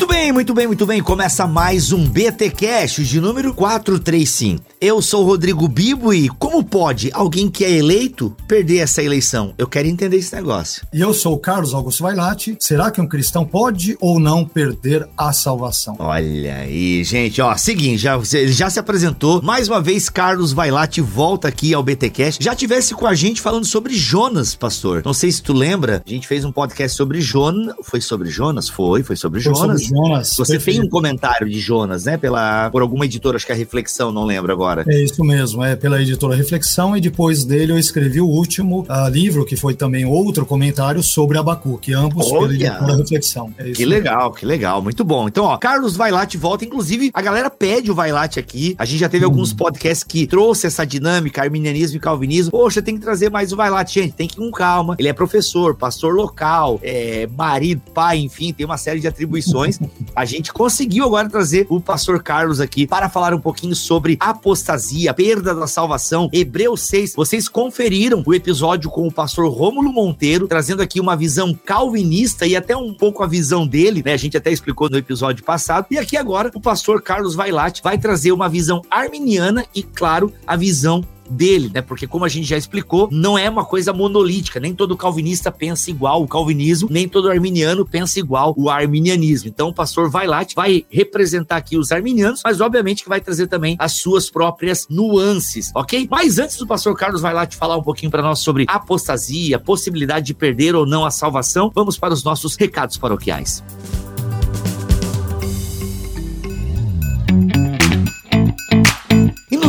Muito bem, muito bem, muito bem. Começa mais um BT Cash de número 435. Eu sou o Rodrigo Bibo e como pode alguém que é eleito perder essa eleição? Eu quero entender esse negócio. E eu sou o Carlos Augusto Vailate. Será que um cristão pode ou não perder a salvação? Olha aí, gente, ó, seguinte, já, já se apresentou. Mais uma vez, Carlos Vailate volta aqui ao BT Cash. Já tivesse com a gente falando sobre Jonas, pastor. Não sei se tu lembra, a gente fez um podcast sobre Jonas. Foi sobre Jonas? Foi, foi sobre Foi Jonas. sobre Jonas. Você perfeito. tem um comentário de Jonas, né? Pela, por alguma editora, acho que é a Reflexão, não lembro agora. É isso mesmo, é pela editora Reflexão e depois dele eu escrevi o último ah, livro, que foi também outro comentário sobre Abacuque, ambos pela Olha! editora Reflexão. É isso Que mesmo. legal, que legal, muito bom. Então, ó, Carlos Vailate volta, inclusive a galera pede o Vailate aqui. A gente já teve alguns podcasts que trouxe essa dinâmica, arminianismo e calvinismo. Poxa, tem que trazer mais o Vailate, gente, tem que ir com calma. Ele é professor, pastor local, é, marido, pai, enfim, tem uma série de atribuições. A gente conseguiu agora trazer o pastor Carlos aqui para falar um pouquinho sobre apostasia, perda da salvação, Hebreus 6. Vocês conferiram o episódio com o pastor Rômulo Monteiro, trazendo aqui uma visão calvinista e até um pouco a visão dele, né? A gente até explicou no episódio passado. E aqui agora o pastor Carlos Vailate vai trazer uma visão arminiana e, claro, a visão dele, né? Porque como a gente já explicou, não é uma coisa monolítica, nem todo calvinista pensa igual o calvinismo, nem todo arminiano pensa igual o arminianismo. Então o pastor Vailate vai representar aqui os arminianos, mas obviamente que vai trazer também as suas próprias nuances, ok? Mas antes do pastor Carlos Vailate falar um pouquinho para nós sobre apostasia, possibilidade de perder ou não a salvação, vamos para os nossos recados paroquiais.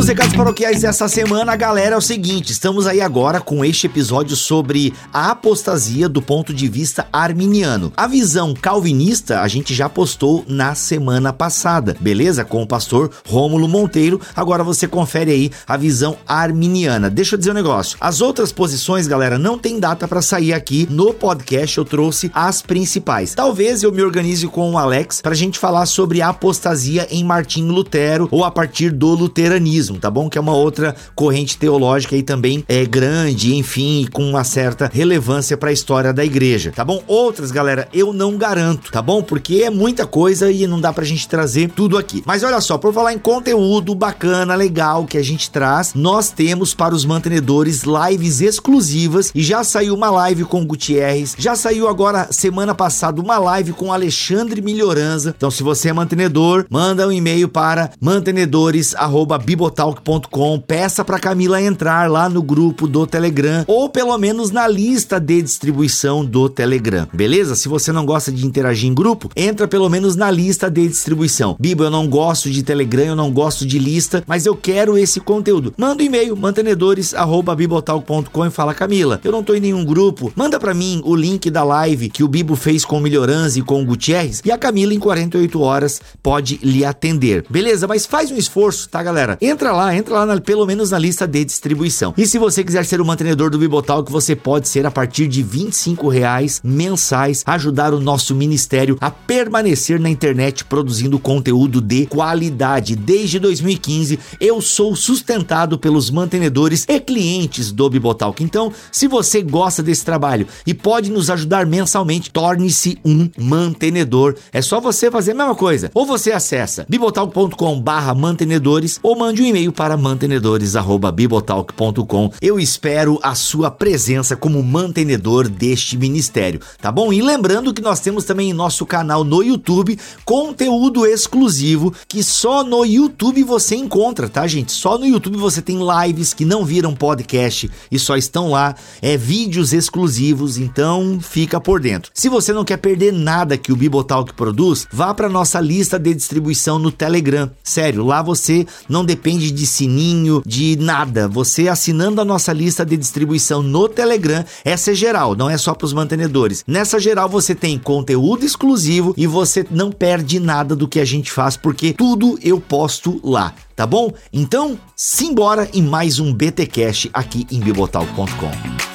Nos recados paroquiais dessa semana, galera, é o seguinte: estamos aí agora com este episódio sobre a apostasia do ponto de vista arminiano. A visão calvinista a gente já postou na semana passada, beleza? Com o pastor Rômulo Monteiro. Agora você confere aí a visão arminiana. Deixa eu dizer um negócio: as outras posições, galera, não tem data para sair aqui no podcast. Eu trouxe as principais. Talvez eu me organize com o Alex pra gente falar sobre a apostasia em Martinho Lutero ou a partir do luteranismo tá bom? Que é uma outra corrente teológica aí também é grande, enfim, com uma certa relevância para a história da igreja, tá bom? Outras, galera, eu não garanto, tá bom? Porque é muita coisa e não dá pra gente trazer tudo aqui. Mas olha só, por falar em conteúdo bacana, legal que a gente traz, nós temos para os mantenedores lives exclusivas e já saiu uma live com o Gutierrez, já saiu agora semana passada uma live com Alexandre Melhoranza. Então, se você é mantenedor, manda um e-mail para mantenedores@bibotalk.com, peça para Camila entrar lá no grupo do Telegram ou pelo menos na lista de distribuição do Telegram. Beleza? Se você não gosta de interagir em grupo, entra pelo menos na lista de distribuição. Bibo, eu não gosto de Telegram, eu não gosto de lista, mas eu quero esse conteúdo. Manda um e-mail mantenedores@bibotalk.com e fala: "Camila, eu não tô em nenhum grupo. Manda para mim o link da live que o Bibo fez com o Melhoranza e com o Gutierrez e a Camila em 48 horas pode lhe atender. Beleza? Mas faz um esforço, tá, galera? Entra lá, entra lá na- pelo menos na lista de distribuição. E se você quiser ser o mantenedor do Bibotalk, você pode ser a partir de 25 reais mensais, ajudar o nosso ministério a permanecer na internet produzindo conteúdo de qualidade. Desde 2015, eu sou sustentado pelos mantenedores e clientes do Bibotalk. Então, se você gosta desse trabalho e pode nos ajudar mensalmente, torne-se um mantenedor. É só você fazer a mesma coisa. Ou você acessa bibotalk.com barra mantenedores ou mande um e-mail para mantenedores@bibotalk.com. Eu espero a sua presença como mantenedor deste ministério, tá bom? E lembrando que nós temos também em nosso canal no YouTube conteúdo exclusivo que só no YouTube você encontra, tá, gente? Só no YouTube você tem lives que não viram podcast e só estão lá, é vídeos exclusivos, então fica por dentro. Se você não quer perder nada que o Bibotalk produz, vá para nossa lista de distribuição no Telegram. Sério, lá você não depende de sininho, de nada. Você assinando a nossa lista de distribuição no Telegram, essa é geral, não é só para os mantenedores. Nessa geral você tem conteúdo exclusivo e você não perde nada do que a gente faz, porque tudo eu posto lá. Tá bom? Então, simbora em mais um BT Cash aqui em bibotalk.com.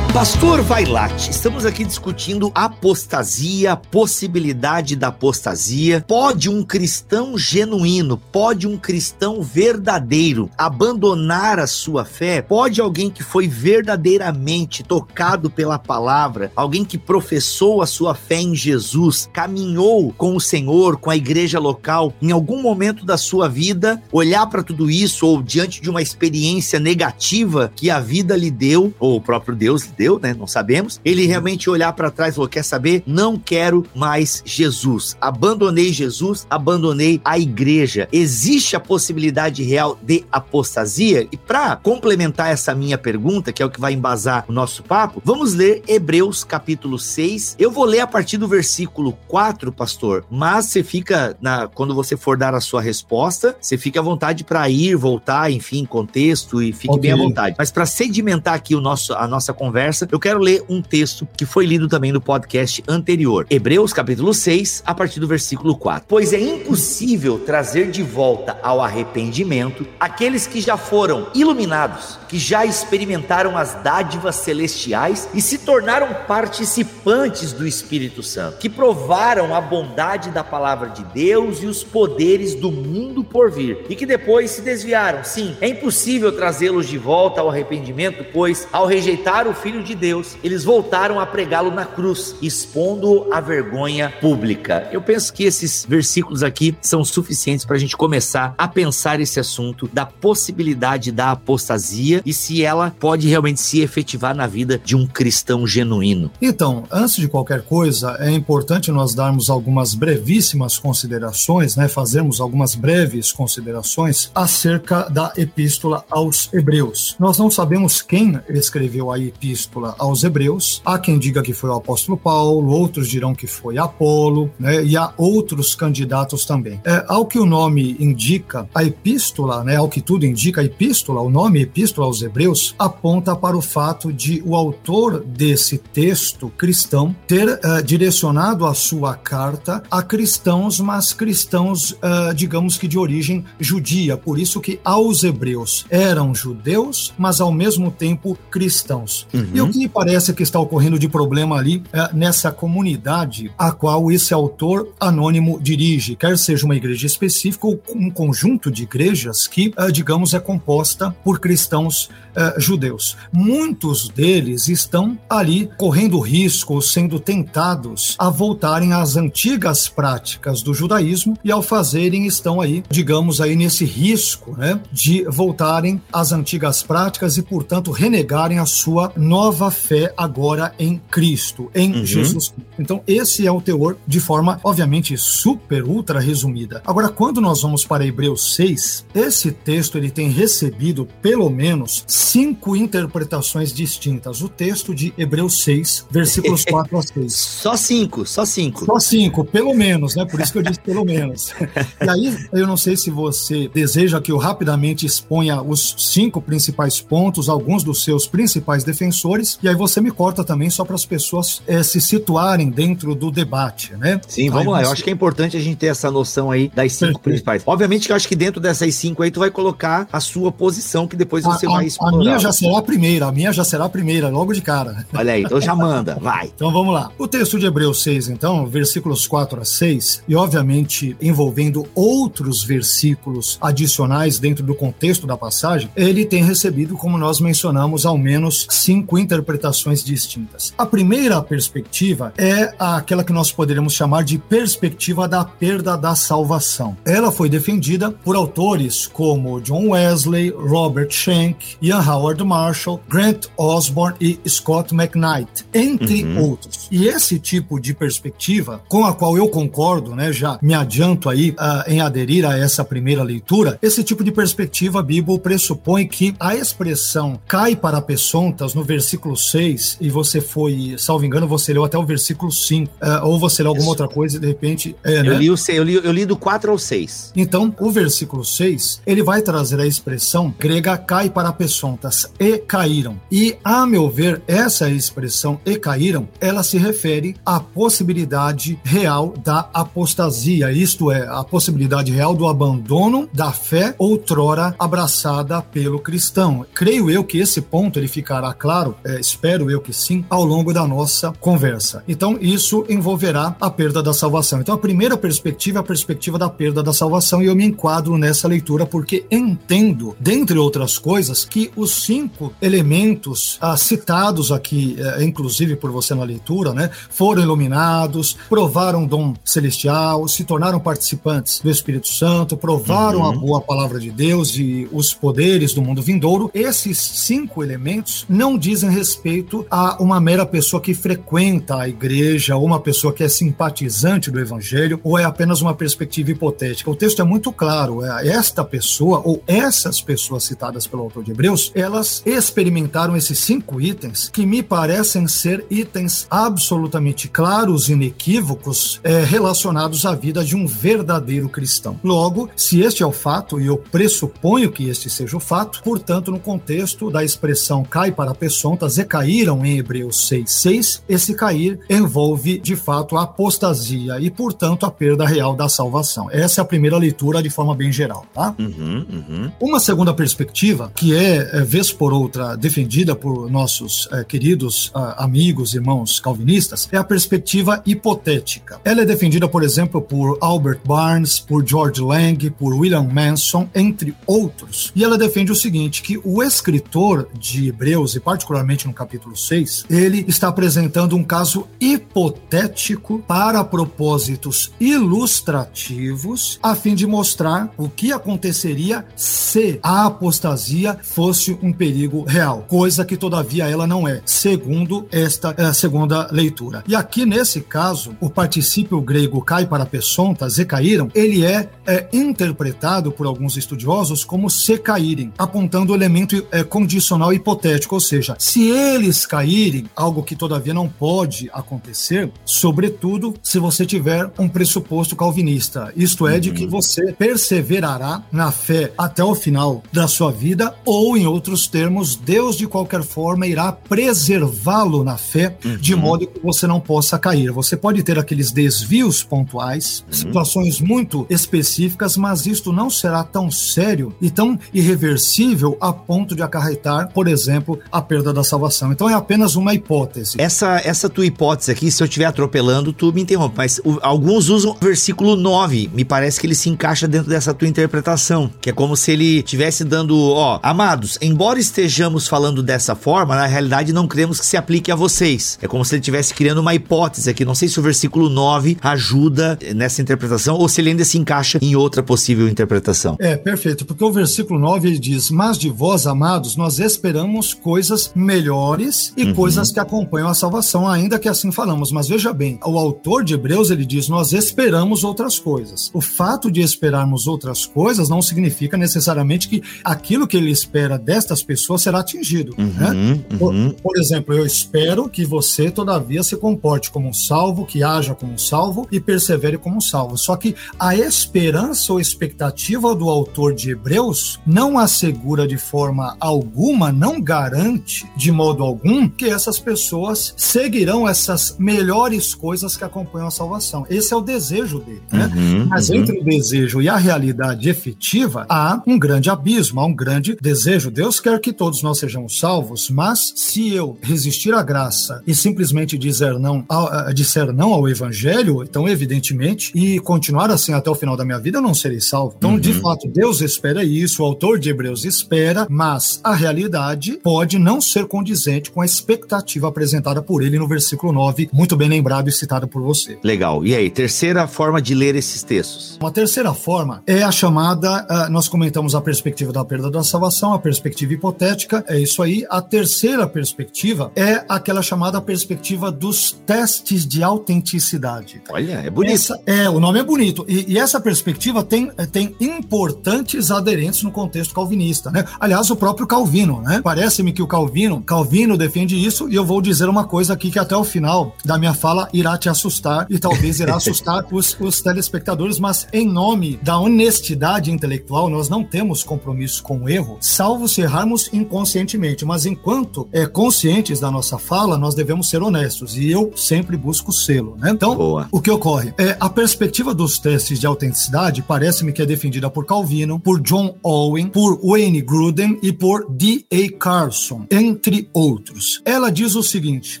Pastor Vailate, estamos aqui discutindo apostasia, possibilidade da apostasia. Pode um cristão genuíno, pode um cristão verdadeiro abandonar a sua fé? Pode alguém que foi verdadeiramente tocado pela palavra, alguém que professou a sua fé em Jesus, caminhou com o Senhor, com a igreja local, em algum momento da sua vida, olhar para tudo isso ou diante de uma experiência negativa que a vida lhe deu, ou o próprio Deus lhe deu, né? Não sabemos. Ele realmente olhar para trás e falou: quer saber? Não quero mais Jesus. Abandonei Jesus, abandonei a igreja. Existe a possibilidade real de apostasia? E para complementar essa minha pergunta, que é o que vai embasar o nosso papo, vamos ler Hebreus capítulo 6. Eu vou ler a partir do versículo 4, pastor, mas você fica na quando você for dar a sua resposta, você fica à vontade para ir, voltar, enfim, contexto e fique okay. bem à vontade. Mas para sedimentar aqui o nosso a nossa conversa, eu quero ler um texto que foi lido também no podcast anterior. Hebreus capítulo 6, a partir do versículo 4. Pois é impossível trazer de volta ao arrependimento aqueles que já foram iluminados, que já experimentaram as dádivas celestiais e se tornaram participantes do Espírito Santo, que provaram a bondade da palavra de Deus e os poderes do mundo por vir, e que depois se desviaram. Sim, é impossível trazê-los de volta ao arrependimento, pois ao rejeitar o Filho de Deus, Deus, eles voltaram a pregá-lo na cruz, expondo a vergonha pública. Eu penso que esses versículos aqui são suficientes para a gente começar a pensar esse assunto da possibilidade da apostasia e se ela pode realmente se efetivar na vida de um cristão genuíno. Então, antes de qualquer coisa, é importante nós darmos algumas brevíssimas considerações, né, fazermos algumas breves considerações acerca da epístola aos Hebreus. Nós não sabemos quem escreveu a epístola aos aos Hebreus. Há quem diga que foi o apóstolo Paulo, outros dirão que foi Apolo, né? E há outros candidatos também. É, ao que o nome indica, a epístola, né? Ao que tudo indica, a epístola, o nome epístola aos Hebreus, aponta para o fato de o autor desse texto cristão ter uh, direcionado a sua carta a cristãos, mas cristãos, uh, digamos que de origem judia. Por isso que aos Hebreus eram judeus, mas ao mesmo tempo cristãos. Uhum. E o que parece que está ocorrendo de problema ali é, nessa comunidade a qual esse autor anônimo dirige, quer seja uma igreja específica ou um conjunto de igrejas que, é, digamos, é composta por cristãos é, judeus. Muitos deles estão ali correndo risco, sendo tentados a voltarem às antigas práticas do judaísmo e ao fazerem estão aí, digamos aí nesse risco, né, de voltarem às antigas práticas e, portanto, renegarem a sua nova fé fé agora em Cristo, em uhum. Jesus. Então, esse é o teor de forma, obviamente, super, ultra resumida. Agora, quando nós vamos para Hebreus 6, esse texto ele tem recebido pelo menos cinco interpretações distintas. O texto de Hebreus 6, versículos 4 a 6. Só cinco, só cinco. Só cinco, pelo menos, né? Por isso que eu disse pelo menos. e aí, eu não sei se você deseja que eu rapidamente exponha os cinco principais pontos, alguns dos seus principais defensores, e aí você me corta também só para as pessoas é, se situarem dentro do debate, né? Sim, vamos aí lá. Você... Eu acho que é importante a gente ter essa noção aí das cinco Perfeito. principais. Obviamente que eu acho que dentro dessas cinco aí tu vai colocar a sua posição que depois você a, vai explorar. A minha já será a primeira, a minha já será a primeira, logo de cara. Olha aí, então já manda, vai. Então vamos lá. O texto de Hebreus 6, então, versículos 4 a 6, e obviamente envolvendo outros versículos adicionais dentro do contexto da passagem, ele tem recebido, como nós mencionamos, ao menos cinco interpretações distintas. A primeira perspectiva é aquela que nós poderíamos chamar de perspectiva da perda da salvação. Ela foi defendida por autores como John Wesley, Robert Schenck, Ian Howard Marshall, Grant Osborne e Scott McKnight, entre uhum. outros. E esse tipo de perspectiva, com a qual eu concordo, né, já me adianto aí uh, em aderir a essa primeira leitura, esse tipo de perspectiva, Bíblia pressupõe que a expressão cai para peçontas no versículo 6 6 e você foi, salvo engano, você leu até o versículo 5, uh, é, ou você leu alguma outra coisa e de repente. É, eu, né? li o, eu, li, eu li do 4 ao 6. Então, o versículo 6 ele vai trazer a expressão grega cai para peçontas e caíram. E, a meu ver, essa expressão e caíram, ela se refere à possibilidade real da apostasia, isto é, a possibilidade real do abandono da fé outrora abraçada pelo cristão. Creio eu que esse ponto ele ficará claro, é, espero eu que sim, ao longo da nossa conversa. Então, isso envolverá a perda da salvação. Então, a primeira perspectiva é a perspectiva da perda da salvação, e eu me enquadro nessa leitura porque entendo, dentre outras coisas, que os cinco elementos ah, citados aqui, eh, inclusive por você na leitura, né, foram iluminados, provaram dom celestial, se tornaram participantes do Espírito Santo, provaram uhum. a boa palavra de Deus e os poderes do mundo vindouro. Esses cinco elementos não dizem respeito a uma mera pessoa que frequenta a igreja, ou uma pessoa que é simpatizante do evangelho, ou é apenas uma perspectiva hipotética. O texto é muito claro. É, esta pessoa, ou essas pessoas citadas pelo autor de Hebreus, elas experimentaram esses cinco itens que me parecem ser itens absolutamente claros e inequívocos é, relacionados à vida de um verdadeiro cristão. Logo, se este é o fato, e eu pressuponho que este seja o fato, portanto, no contexto da expressão cai para peçontas e caíram em Hebreus 6,6, esse cair envolve de fato a apostasia e, portanto, a perda real da salvação. Essa é a primeira leitura de forma bem geral, tá? Uhum, uhum. Uma segunda perspectiva, que é, é, vez por outra, defendida por nossos é, queridos é, amigos, irmãos calvinistas, é a perspectiva hipotética. Ela é defendida, por exemplo, por Albert Barnes, por George Lang, por William Manson, entre outros. E ela defende o seguinte, que o escritor de Hebreus, e particularmente no capítulo 6, ele está apresentando um caso hipotético para propósitos ilustrativos, a fim de mostrar o que aconteceria se a apostasia fosse um perigo real, coisa que todavia ela não é, segundo esta é, segunda leitura. E aqui nesse caso, o particípio grego cai para pesontas e caíram, ele é, é interpretado por alguns estudiosos como se caírem, apontando o elemento é, condicional hipotético, ou seja, se eles caírem, algo que todavia não pode acontecer, sobretudo se você tiver um pressuposto calvinista, isto é, de que uhum. você perseverará na fé até o final da sua vida, ou, em outros termos, Deus de qualquer forma irá preservá-lo na fé, uhum. de modo que você não possa cair. Você pode ter aqueles desvios pontuais, uhum. situações muito específicas, mas isto não será tão sério e tão irreversível a ponto de acarretar, por exemplo, a perda da salvação. Então é apenas uma hipótese. Essa, essa tua hipótese aqui, se eu estiver atropelando, tu me interrompe, mas o, alguns usam o versículo 9, me parece que ele se encaixa dentro dessa tua interpretação, que é como se ele estivesse dando, ó, amados, embora estejamos falando dessa forma, na realidade não queremos que se aplique a vocês. É como se ele estivesse criando uma hipótese aqui. Não sei se o versículo 9 ajuda nessa interpretação ou se ele ainda se encaixa em outra possível interpretação. É, perfeito, porque o versículo 9 ele diz: Mas de vós, amados, nós esperamos coisas melhores e uhum. coisas que acompanham a salvação, ainda que assim falamos. Mas veja bem, o autor de Hebreus ele diz: Nós esperamos outras coisas. O fato de esperarmos outras coisas não significa necessariamente que aquilo que ele espera destas pessoas será atingido. Uhum, né? uhum. Por, por, exemplo, eu espero que você, todavia, se comporte como um salvo, que haja como um salvo e persevere como um salvo. Só que a esperança ou expectativa do autor de Hebreus não assegura de forma alguma, não garante de modo algum que essas pessoas seguirão essas melhores coisas que acompanham a salvação. Esse é o desejo dele. Né? Uhum, Mas uhum. entre o desejo e a realidade efetiva, há um grande abismo, há um grande desejo. Deus quer que todos nós sejamos salvos, mas se eu resistir à graça e simplesmente dizer não ao, disser não ao evangelho, então evidentemente, e continuar assim até o final da minha vida, eu não serei salvo. Então, uhum. de fato, Deus espera isso, o autor de Hebreus espera, mas a realidade pode não ser condizente com a expectativa apresentada por ele no versículo 9, muito bem lembrado e citado por você. Legal. E aí, terceira forma de ler esses textos? Uma terceira forma é a chamada, uh, nós comentamos a perspectiva da perda da salvação, a perspectiva hipotética, é isso aí. A terceira perspectiva é aquela chamada perspectiva dos testes de autenticidade. Olha, é bonito. Essa, é, o nome é bonito. E, e, essa perspectiva tem, tem importantes aderentes no contexto calvinista, né? Aliás, o próprio Calvino, né? Parece-me que o Calvino, Calvino defende isso e eu vou dizer uma coisa aqui que até o final da minha fala irá te assustar e talvez irá assustar os, os telespectadores, mas em nome da honestidade intelectual, nós não temos compromisso com o erro, salvo se errarmos inconscientemente, mas enquanto é, conscientes da nossa fala, nós devemos ser honestos. E eu sempre busco selo. Né? Então, Boa. o que ocorre? É, a perspectiva dos testes de autenticidade parece-me que é defendida por Calvino, por John Owen, por Wayne Gruden e por D.A. Carson, entre outros. Ela diz o seguinte: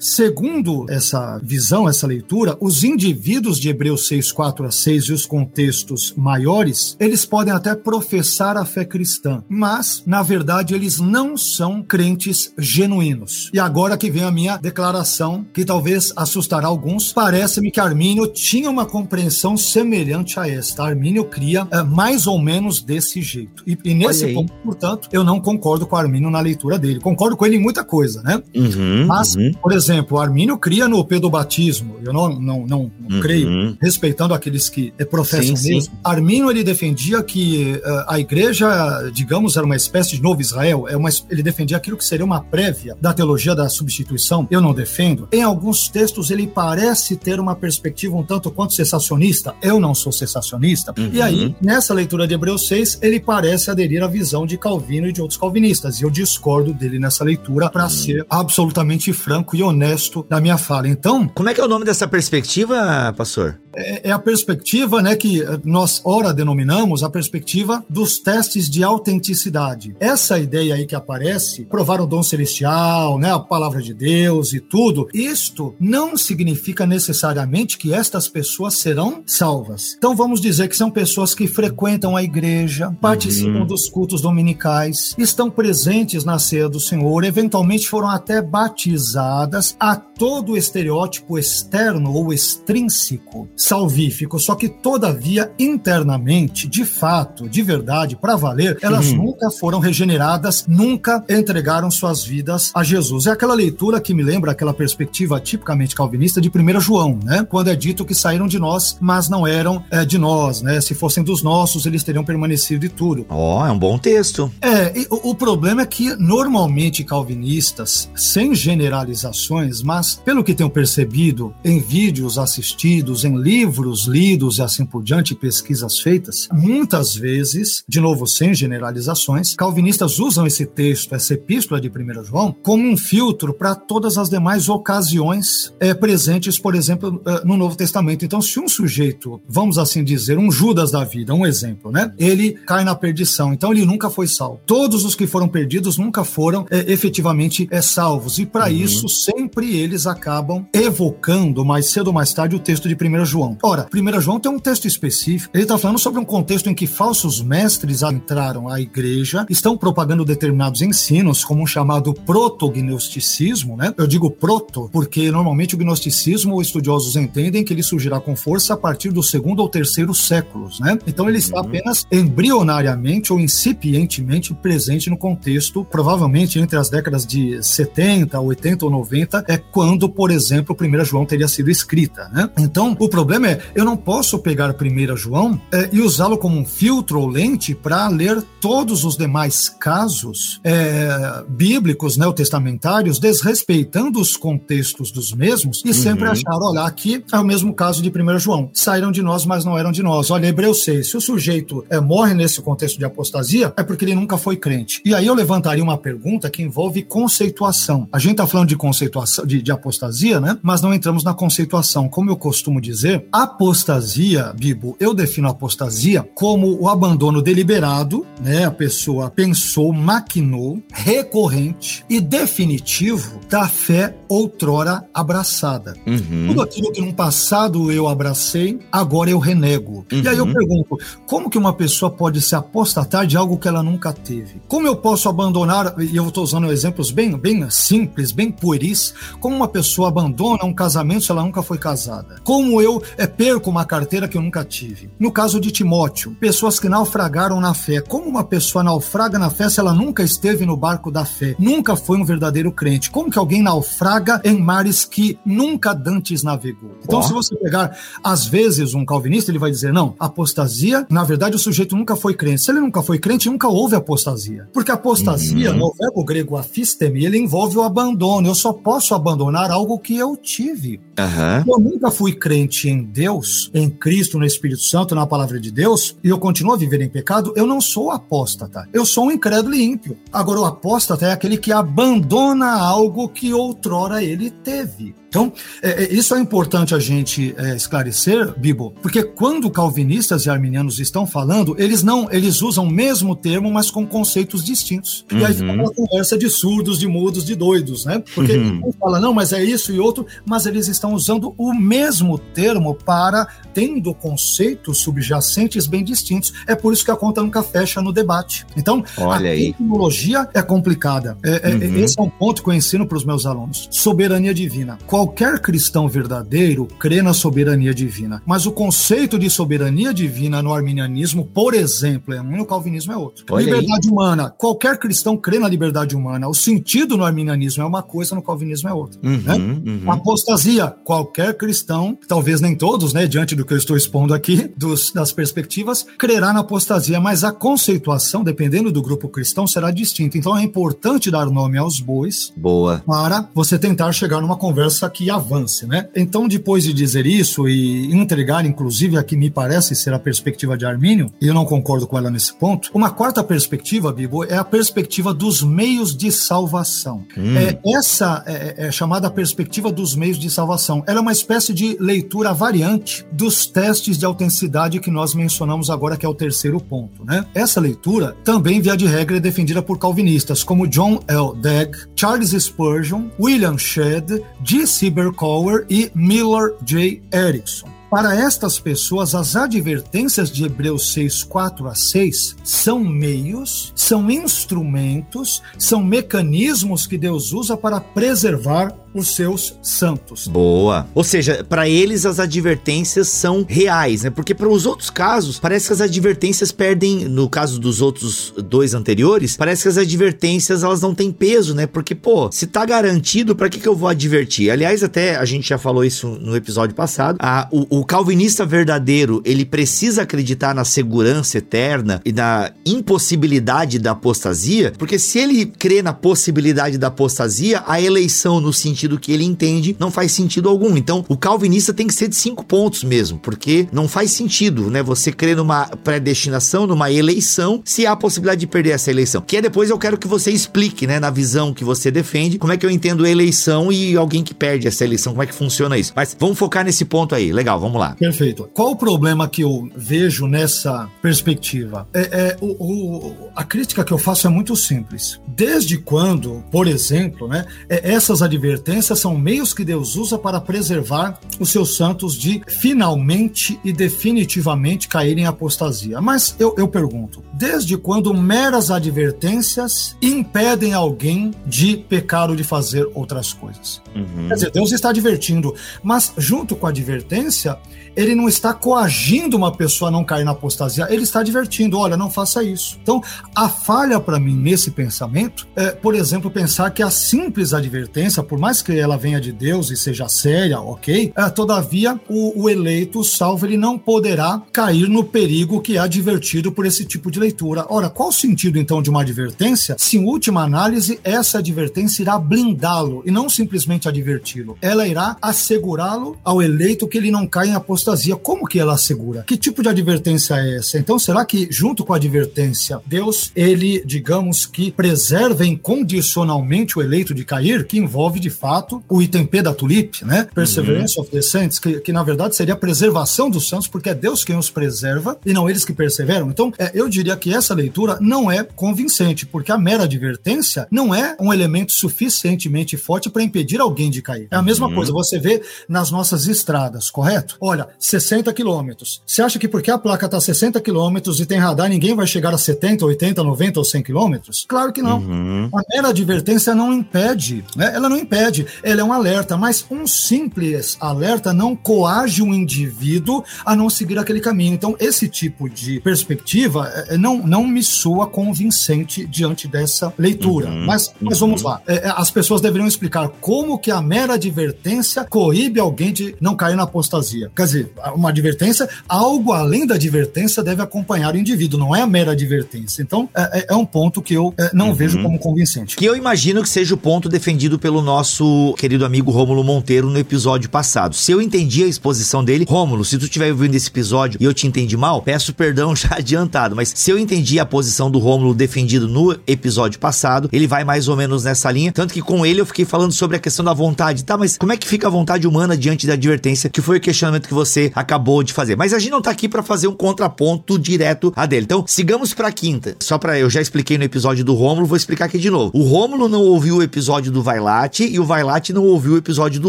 segundo essa visão, essa leitura, os indivíduos de Hebreus 6, 4 a 6 e os contextos maiores, eles podem até professar a fé cristã, mas, na verdade, eles não são crentes genuínos. E agora que vem a minha declaração, que talvez assustará alguns, parece-me que Armínio tinha uma compreensão semelhante a esta. Armínio cria é, mais ou menos desse jeito. E, e nesse ponto, portanto, eu não concordo com Armínio na leitura dele. Concordo com ele em muita coisa, né? Uhum, mas, uhum. por exemplo, Armínio cria no pedobatismo. Eu não, não, não, não uhum. creio, respeitando aqueles que professam sim, mesmo. Sim. Armínio, ele defendia que uh, a igreja, digamos, era uma espécie de novo Israel. É uma, ele defendia aquilo que seria uma prévia da teologia da substituição. Eu não defendo. Em alguns textos, ele parece ter uma perspectiva um tanto quanto sensacionista. Eu não sou sensacionista. Uhum. E aí, nessa leitura de Hebreus 6, ele parece aderir à visão de Calvino e de outros calvinistas. E eu discordo dele nessa leitura para uhum. ser absolutamente franco e honesto na minha fala. Então. Como é que é o nome dessa perspectiva, pastor? É, é a perspectiva, né, que nós ora denominamos a perspectiva dos testes de autenticidade. Essa ideia aí que aparece, provar o dom celestial, né, a palavra de Deus e tudo, isto não significa necessariamente que estas pessoas serão salvas. Então vamos dizer que são pessoas que frequentam a igreja, participam uhum. dos cultos dominicais, estão presentes na ceia do Senhor, eventualmente foram até batizadas a todo o estereótipo externo ou extrínseco salvífico, só que todavia internamente, de fato, de verdade, para valer, elas uhum. nunca foram regeneradas, nunca entregaram suas vidas a Jesus. É aquela leitura que me lembra aquela perspectiva tipicamente calvinista de 1 João, né? Quando é dito que saíram de nós, mas não eram é, de nós, né? Se fossem dos nossos, eles teriam permanecido e tudo. Ó, oh, é um bom texto. É, o, o problema é que normalmente calvinistas, sem generalizações, mas pelo que tenho percebido em vídeos assistidos, em livros, livros lidos e assim por diante, pesquisas feitas, muitas vezes, de novo sem generalizações, calvinistas usam esse texto, essa epístola de 1 João, como um filtro para todas as demais ocasiões é, presentes, por exemplo, é, no Novo Testamento. Então, se um sujeito, vamos assim dizer, um Judas da vida, um exemplo, né? Ele cai na perdição, então ele nunca foi salvo. Todos os que foram perdidos nunca foram é, efetivamente é, salvos. E para uhum. isso, sempre eles acabam evocando, mais cedo ou mais tarde, o texto de 1 João. João. Ora, 1 João tem um texto específico. Ele está falando sobre um contexto em que falsos mestres entraram à igreja, estão propagando determinados ensinos, como um chamado protognosticismo, né? Eu digo proto porque normalmente o gnosticismo, estudiosos entendem que ele surgirá com força a partir do segundo ou terceiro séculos, né? Então ele está uhum. apenas embrionariamente ou incipientemente presente no contexto, provavelmente entre as décadas de 70, 80 ou 90, é quando, por exemplo, 1 João teria sido escrita, né? Então, o problema problema é, eu não posso pegar 1 João é, e usá-lo como um filtro ou lente para ler todos os demais casos é, bíblicos, neotestamentários, desrespeitando os contextos dos mesmos e uhum. sempre achar, olha, aqui é o mesmo caso de 1 João. Saíram de nós, mas não eram de nós. Olha, Hebreus 6, se o sujeito é, morre nesse contexto de apostasia, é porque ele nunca foi crente. E aí eu levantaria uma pergunta que envolve conceituação. A gente está falando de conceituação, de, de apostasia, né? Mas não entramos na conceituação. Como eu costumo dizer, Apostasia, Bibo, eu defino apostasia como o abandono deliberado, né? A pessoa pensou, maquinou, recorrente e definitivo da fé outrora abraçada. Uhum. Tudo aquilo que no passado eu abracei, agora eu renego. Uhum. E aí eu uhum. pergunto, como que uma pessoa pode se apostatar de algo que ela nunca teve? Como eu posso abandonar, e eu estou usando exemplos bem, bem simples, bem pueris, como uma pessoa abandona um casamento se ela nunca foi casada? Como eu é, perco uma carteira que eu nunca tive. No caso de Timóteo, pessoas que naufragaram na fé. Como uma pessoa naufraga na fé se ela nunca esteve no barco da fé? Nunca foi um verdadeiro crente. Como que alguém naufraga em mares que nunca dantes navegou? Então, oh. se você pegar, às vezes, um calvinista, ele vai dizer, não, apostasia, na verdade, o sujeito nunca foi crente. Se ele nunca foi crente, nunca houve apostasia. Porque apostasia, uhum. no verbo grego afistemi, ele envolve o abandono. Eu só posso abandonar algo que eu tive. Uhum. Eu nunca fui crente em Deus, em Cristo, no Espírito Santo, na palavra de Deus, e eu continuo a viver em pecado, eu não sou apóstata. Eu sou um incrédulo e ímpio. Agora, o apóstata é aquele que abandona algo que outrora ele teve. Então, é, é, isso é importante a gente é, esclarecer, Bibo, porque quando calvinistas e arminianos estão falando, eles não, eles usam o mesmo termo, mas com conceitos distintos. Uhum. E aí fica uhum. uma conversa de surdos, de mudos, de doidos, né? Porque uhum. um fala, não, mas é isso e outro, mas eles estão usando o mesmo termo para tendo conceitos subjacentes bem distintos. É por isso que a conta nunca fecha no debate. Então, Olha a aí. tecnologia é complicada. É, é, uhum. Esse é um ponto que eu ensino para os meus alunos. Soberania divina. Qual qualquer cristão verdadeiro crê na soberania divina. Mas o conceito de soberania divina no arminianismo, por exemplo, é um, no calvinismo é outro. Olha liberdade aí. humana. Qualquer cristão crê na liberdade humana. O sentido no arminianismo é uma coisa, no calvinismo é outra. Uhum, né? uhum. Apostasia. Qualquer cristão, talvez nem todos, né, diante do que eu estou expondo aqui, dos, das perspectivas, crerá na apostasia, mas a conceituação, dependendo do grupo cristão, será distinta. Então é importante dar nome aos bois. Boa. Para você tentar chegar numa conversa que avance, né? Então, depois de dizer isso e entregar, inclusive, a que me parece ser a perspectiva de Armínio, e eu não concordo com ela nesse ponto, uma quarta perspectiva, Bibo, é a perspectiva dos meios de salvação. Hum. É, essa é, é, é chamada perspectiva dos meios de salvação. Ela é uma espécie de leitura variante dos testes de autenticidade que nós mencionamos agora, que é o terceiro ponto, né? Essa leitura também, via de regra, é defendida por calvinistas como John L. Dagg, Charles Spurgeon, William Shedd, D.C. Cybercower e Miller J. Erickson. Para estas pessoas, as advertências de Hebreus 6, 4 a 6 são meios, são instrumentos, são mecanismos que Deus usa para preservar os seus santos. Boa. Ou seja, para eles as advertências são reais, né? Porque para os outros casos, parece que as advertências perdem, no caso dos outros dois anteriores, parece que as advertências elas não têm peso, né? Porque, pô, se tá garantido, para que que eu vou advertir? Aliás, até a gente já falou isso no episódio passado, a, o, o calvinista verdadeiro, ele precisa acreditar na segurança eterna e na impossibilidade da apostasia, porque se ele crê na possibilidade da apostasia, a eleição no sentido sentido que ele entende, não faz sentido algum. Então, o calvinista tem que ser de cinco pontos mesmo, porque não faz sentido, né? Você crer numa predestinação, numa eleição, se há a possibilidade de perder essa eleição. Que é depois eu quero que você explique, né, na visão que você defende, como é que eu entendo eleição e alguém que perde essa eleição, como é que funciona isso. Mas vamos focar nesse ponto aí. Legal, vamos lá. Perfeito. Qual o problema que eu vejo nessa perspectiva? É, é o, o, a crítica que eu faço é muito simples. Desde quando, por exemplo, né, é, essas advertências são meios que Deus usa para preservar os seus santos de finalmente e definitivamente caírem em apostasia. Mas eu, eu pergunto, desde quando meras advertências impedem alguém de pecar ou de fazer outras coisas? Uhum. Quer dizer, Deus está advertindo, mas junto com a advertência, ele não está coagindo uma pessoa a não cair na apostasia, ele está advertindo, olha, não faça isso. Então, a falha para mim nesse pensamento é, por exemplo, pensar que a simples advertência, por mais que ela venha de Deus e seja séria, ok, é, todavia o, o eleito, o salvo, ele não poderá cair no perigo que é advertido por esse tipo de leitura. Ora, qual o sentido então de uma advertência se, em última análise, essa advertência irá blindá-lo e não simplesmente adverti-lo? Ela irá assegurá-lo ao eleito que ele não caia em apostasia apostasia, como que ela assegura? Que tipo de advertência é essa? Então, será que junto com a advertência, Deus, ele, digamos que preserva incondicionalmente o eleito de cair, que envolve de fato o item P da tulip, né? Perseverance uhum. of the saints, que, que na verdade seria a preservação dos santos, porque é Deus quem os preserva e não eles que perseveram. Então, é, eu diria que essa leitura não é convincente, porque a mera advertência não é um elemento suficientemente forte para impedir alguém de cair. É a mesma uhum. coisa, você vê nas nossas estradas, correto? Olha, 60 quilômetros. Você acha que porque a placa está a 60 quilômetros e tem radar, ninguém vai chegar a 70, 80, 90 ou 100 quilômetros? Claro que não. Uhum. A mera advertência não impede, né? ela não impede, ela é um alerta, mas um simples alerta não coage um indivíduo a não seguir aquele caminho. Então, esse tipo de perspectiva é, é, não, não me soa convincente diante dessa leitura. Uhum. Mas, mas vamos uhum. lá. É, as pessoas deveriam explicar como que a mera advertência coíbe alguém de não cair na apostasia. Quer dizer, uma advertência, algo além da advertência deve acompanhar o indivíduo, não é a mera advertência. Então, é, é, é um ponto que eu é, não uhum. vejo como convincente. Que eu imagino que seja o ponto defendido pelo nosso nosso querido amigo Rômulo Monteiro no episódio passado. Se eu entendi a exposição dele, Rômulo, se tu estiver ouvindo esse episódio e eu te entendi mal, peço perdão já adiantado, mas se eu entendi a posição do Rômulo defendido no episódio passado, ele vai mais ou menos nessa linha, tanto que com ele eu fiquei falando sobre a questão da vontade, tá, mas como é que fica a vontade humana diante da advertência, que foi o questionamento que você acabou de fazer. Mas a gente não tá aqui para fazer um contraponto direto a dele. Então, sigamos pra quinta. Só para eu já expliquei no episódio do Rômulo, vou explicar aqui de novo. O Rômulo não ouviu o episódio do Vailate e o Vailate não ouviu o episódio do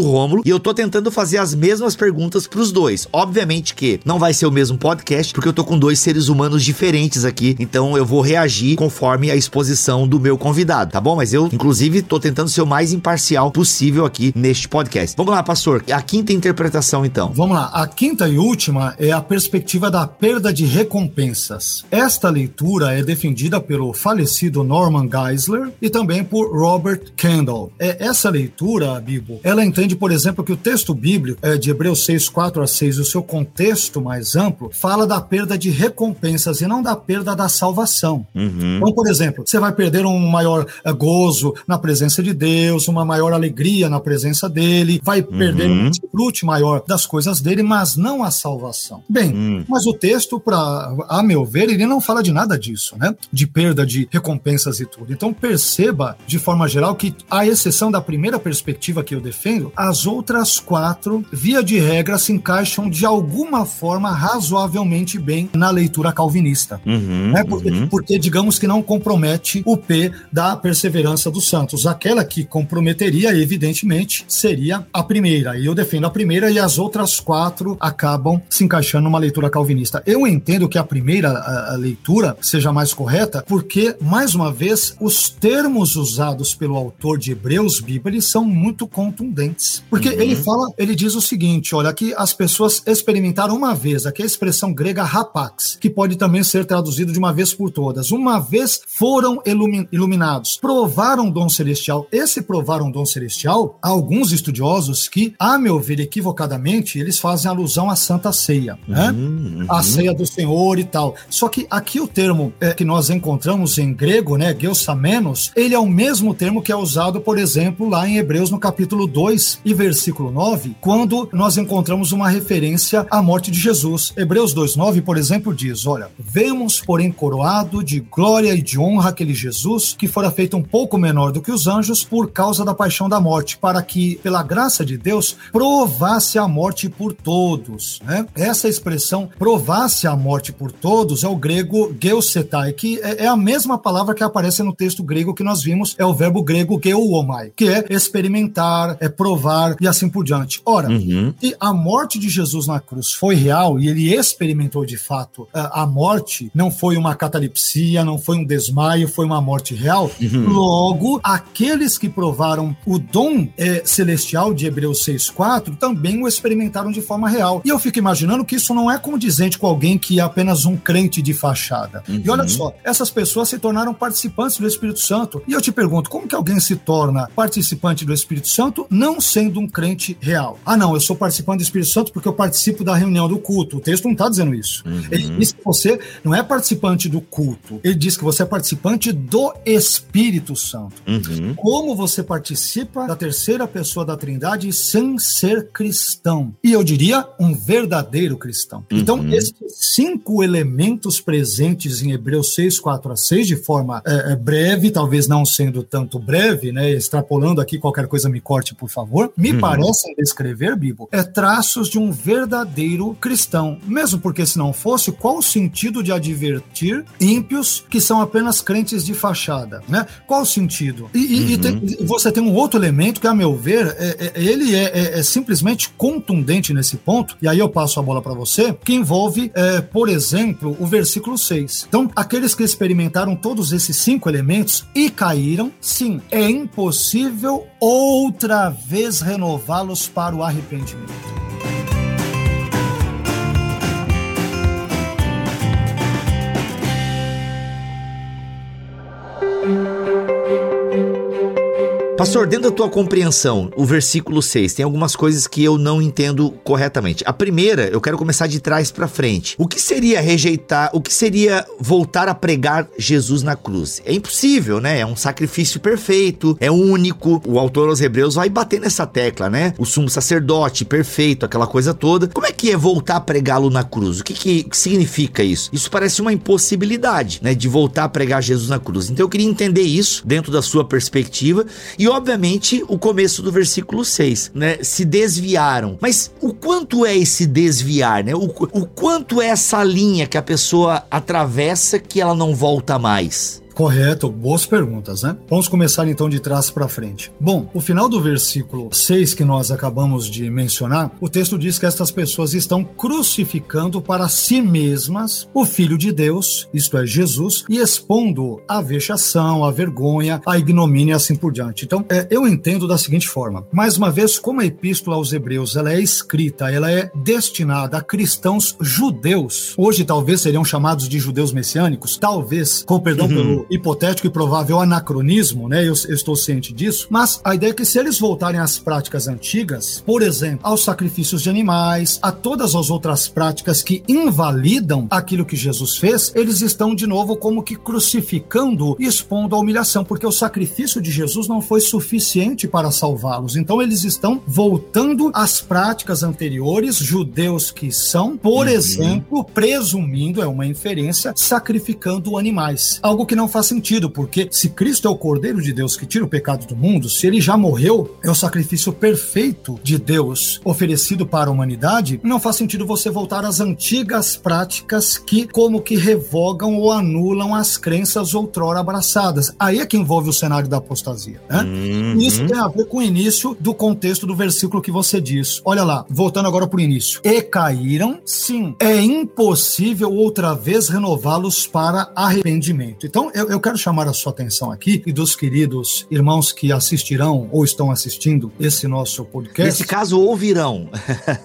Rômulo, e eu tô tentando fazer as mesmas perguntas pros dois. Obviamente que não vai ser o mesmo podcast, porque eu tô com dois seres humanos diferentes aqui, então eu vou reagir conforme a exposição do meu convidado, tá bom? Mas eu, inclusive, tô tentando ser o mais imparcial possível aqui neste podcast. Vamos lá, pastor. A quinta interpretação, então. Vamos lá. A quinta e última é a perspectiva da perda de recompensas. Esta leitura é defendida pelo falecido Norman Geisler e também por Robert Kendall. É essa leitura, Bibo, ela entende, por exemplo, que o texto bíblico é de Hebreus 6, 4 a 6, o seu contexto mais amplo, fala da perda de recompensas e não da perda da salvação. Uhum. Então, por exemplo, você vai perder um maior eh, gozo na presença de Deus, uma maior alegria na presença dele, vai perder uhum. um desfrute maior das coisas dele, mas não a salvação. Bem, uhum. mas o texto, para a meu ver, ele não fala de nada disso, né? De perda de recompensas e tudo. Então perceba, de forma geral, que a exceção da primeira perspectiva que eu defendo, as outras quatro, via de regra, se encaixam de alguma forma razoavelmente bem na leitura calvinista. Uhum, né? porque, uhum. porque, digamos que não compromete o P da perseverança dos santos. Aquela que comprometeria, evidentemente, seria a primeira. E eu defendo a primeira e as outras quatro acabam se encaixando numa leitura calvinista. Eu entendo que a primeira a, a leitura seja mais correta, porque, mais uma vez, os termos usados pelo autor de Hebreus, Bíblia, são muito contundentes. Porque uhum. ele fala, ele diz o seguinte: olha, que as pessoas experimentaram uma vez, aqui é a expressão grega rapax, que pode também ser traduzido de uma vez por todas. Uma vez foram iluminados, provaram o dom celestial. Esse provaram o dom celestial, há alguns estudiosos que, a meu ver, equivocadamente, eles fazem alusão à Santa Ceia, né? Uhum, uhum. A ceia do Senhor e tal. Só que aqui o termo é, que nós encontramos em grego, né, geosamenos, ele é o mesmo termo que é usado, por exemplo, lá em Hebreus no capítulo 2 e versículo 9, quando nós encontramos uma referência à morte de Jesus. Hebreus 2:9, por exemplo, diz: "Olha, vemos, porém, coroado de glória e de honra aquele Jesus que fora feito um pouco menor do que os anjos por causa da paixão da morte, para que, pela graça de Deus, provasse a morte por todos." Né? Essa expressão provasse a morte por todos é o grego geusetai, que é, é a mesma palavra que aparece no texto grego que nós vimos, é o verbo grego geuomai, que é experimentar, é provar e assim por diante. Ora, uhum. se a morte de Jesus na cruz foi real e ele experimentou de fato a morte, não foi uma catalepsia, não foi um desmaio, foi uma morte real, uhum. logo, aqueles que provaram o dom é, celestial de Hebreus 6,4 também o experimentaram de forma real. E eu fico imaginando que isso não é condizente com alguém que é apenas um crente de fachada. Uhum. E olha uhum. só, essas pessoas se tornaram participantes do Espírito Santo. E eu te pergunto, como que alguém se torna participante do Espírito Santo não sendo um crente real? Ah, não, eu sou participante do Espírito Santo porque eu participo da reunião do culto. O texto não está dizendo isso. Uhum. Ele diz que você não é participante do culto. Ele diz que você é participante do Espírito Santo. Uhum. Como você participa da terceira pessoa da Trindade sem ser cristão? E eu diria um verdadeiro cristão. Então, uhum. esses cinco elementos presentes em Hebreus 6, 4 a 6, de forma é, é, breve, talvez não sendo tanto breve, né? Extrapolando aqui, qualquer coisa me corte, por favor, me uhum. parecem descrever, Bibo, é traços de um verdadeiro cristão. Mesmo porque, se não fosse, qual o sentido de advertir ímpios que são apenas crentes de fachada, né? Qual o sentido? E, uhum. e tem, você tem um outro elemento que, a meu ver, é, é, ele é, é, é simplesmente contundente nesse ponto, e aí eu passo a bola para você, que envolve, é, por exemplo, o versículo 6. Então, aqueles que experimentaram todos esses cinco elementos e caíram, sim, é impossível outra vez renová-los para o arrependimento. Pastor, dentro da tua compreensão, o versículo 6 tem algumas coisas que eu não entendo corretamente. A primeira, eu quero começar de trás para frente. O que seria rejeitar, o que seria voltar a pregar Jesus na cruz? É impossível, né? É um sacrifício perfeito, é único. O autor aos Hebreus vai bater nessa tecla, né? O sumo sacerdote perfeito, aquela coisa toda. Como é que é voltar a pregá-lo na cruz? O que, que, significa isso? Isso parece uma impossibilidade, né? De voltar a pregar Jesus na cruz. Então eu queria entender isso dentro da sua perspectiva e e, obviamente, o começo do versículo 6, né? Se desviaram. Mas o quanto é esse desviar, né? O, o quanto é essa linha que a pessoa atravessa que ela não volta mais? Correto, boas perguntas, né? Vamos começar então de trás para frente. Bom, o final do versículo 6 que nós acabamos de mencionar, o texto diz que estas pessoas estão crucificando para si mesmas o Filho de Deus, isto é, Jesus, e expondo a vexação, a vergonha, a ignomínia e assim por diante. Então, é, eu entendo da seguinte forma: mais uma vez, como a epístola aos Hebreus ela é escrita, ela é destinada a cristãos judeus, hoje talvez seriam chamados de judeus messiânicos, talvez, com perdão uhum. pelo hipotético e provável anacronismo, né? Eu, eu, estou ciente disso, mas a ideia é que se eles voltarem às práticas antigas, por exemplo, aos sacrifícios de animais, a todas as outras práticas que invalidam aquilo que Jesus fez, eles estão de novo como que crucificando e expondo a humilhação, porque o sacrifício de Jesus não foi suficiente para salvá-los. Então eles estão voltando às práticas anteriores, judeus que são, por uhum. exemplo, presumindo, é uma inferência, sacrificando animais. Algo que não faz sentido, porque se Cristo é o Cordeiro de Deus que tira o pecado do mundo, se ele já morreu, é o sacrifício perfeito de Deus oferecido para a humanidade, não faz sentido você voltar às antigas práticas que como que revogam ou anulam as crenças outrora abraçadas. Aí é que envolve o cenário da apostasia. Né? Uhum. Isso tem a ver com o início do contexto do versículo que você diz. Olha lá, voltando agora para o início. E caíram, sim. É impossível outra vez renová-los para arrependimento. Então, eu eu, eu quero chamar a sua atenção aqui e dos queridos irmãos que assistirão ou estão assistindo esse nosso podcast. Nesse caso, ouvirão.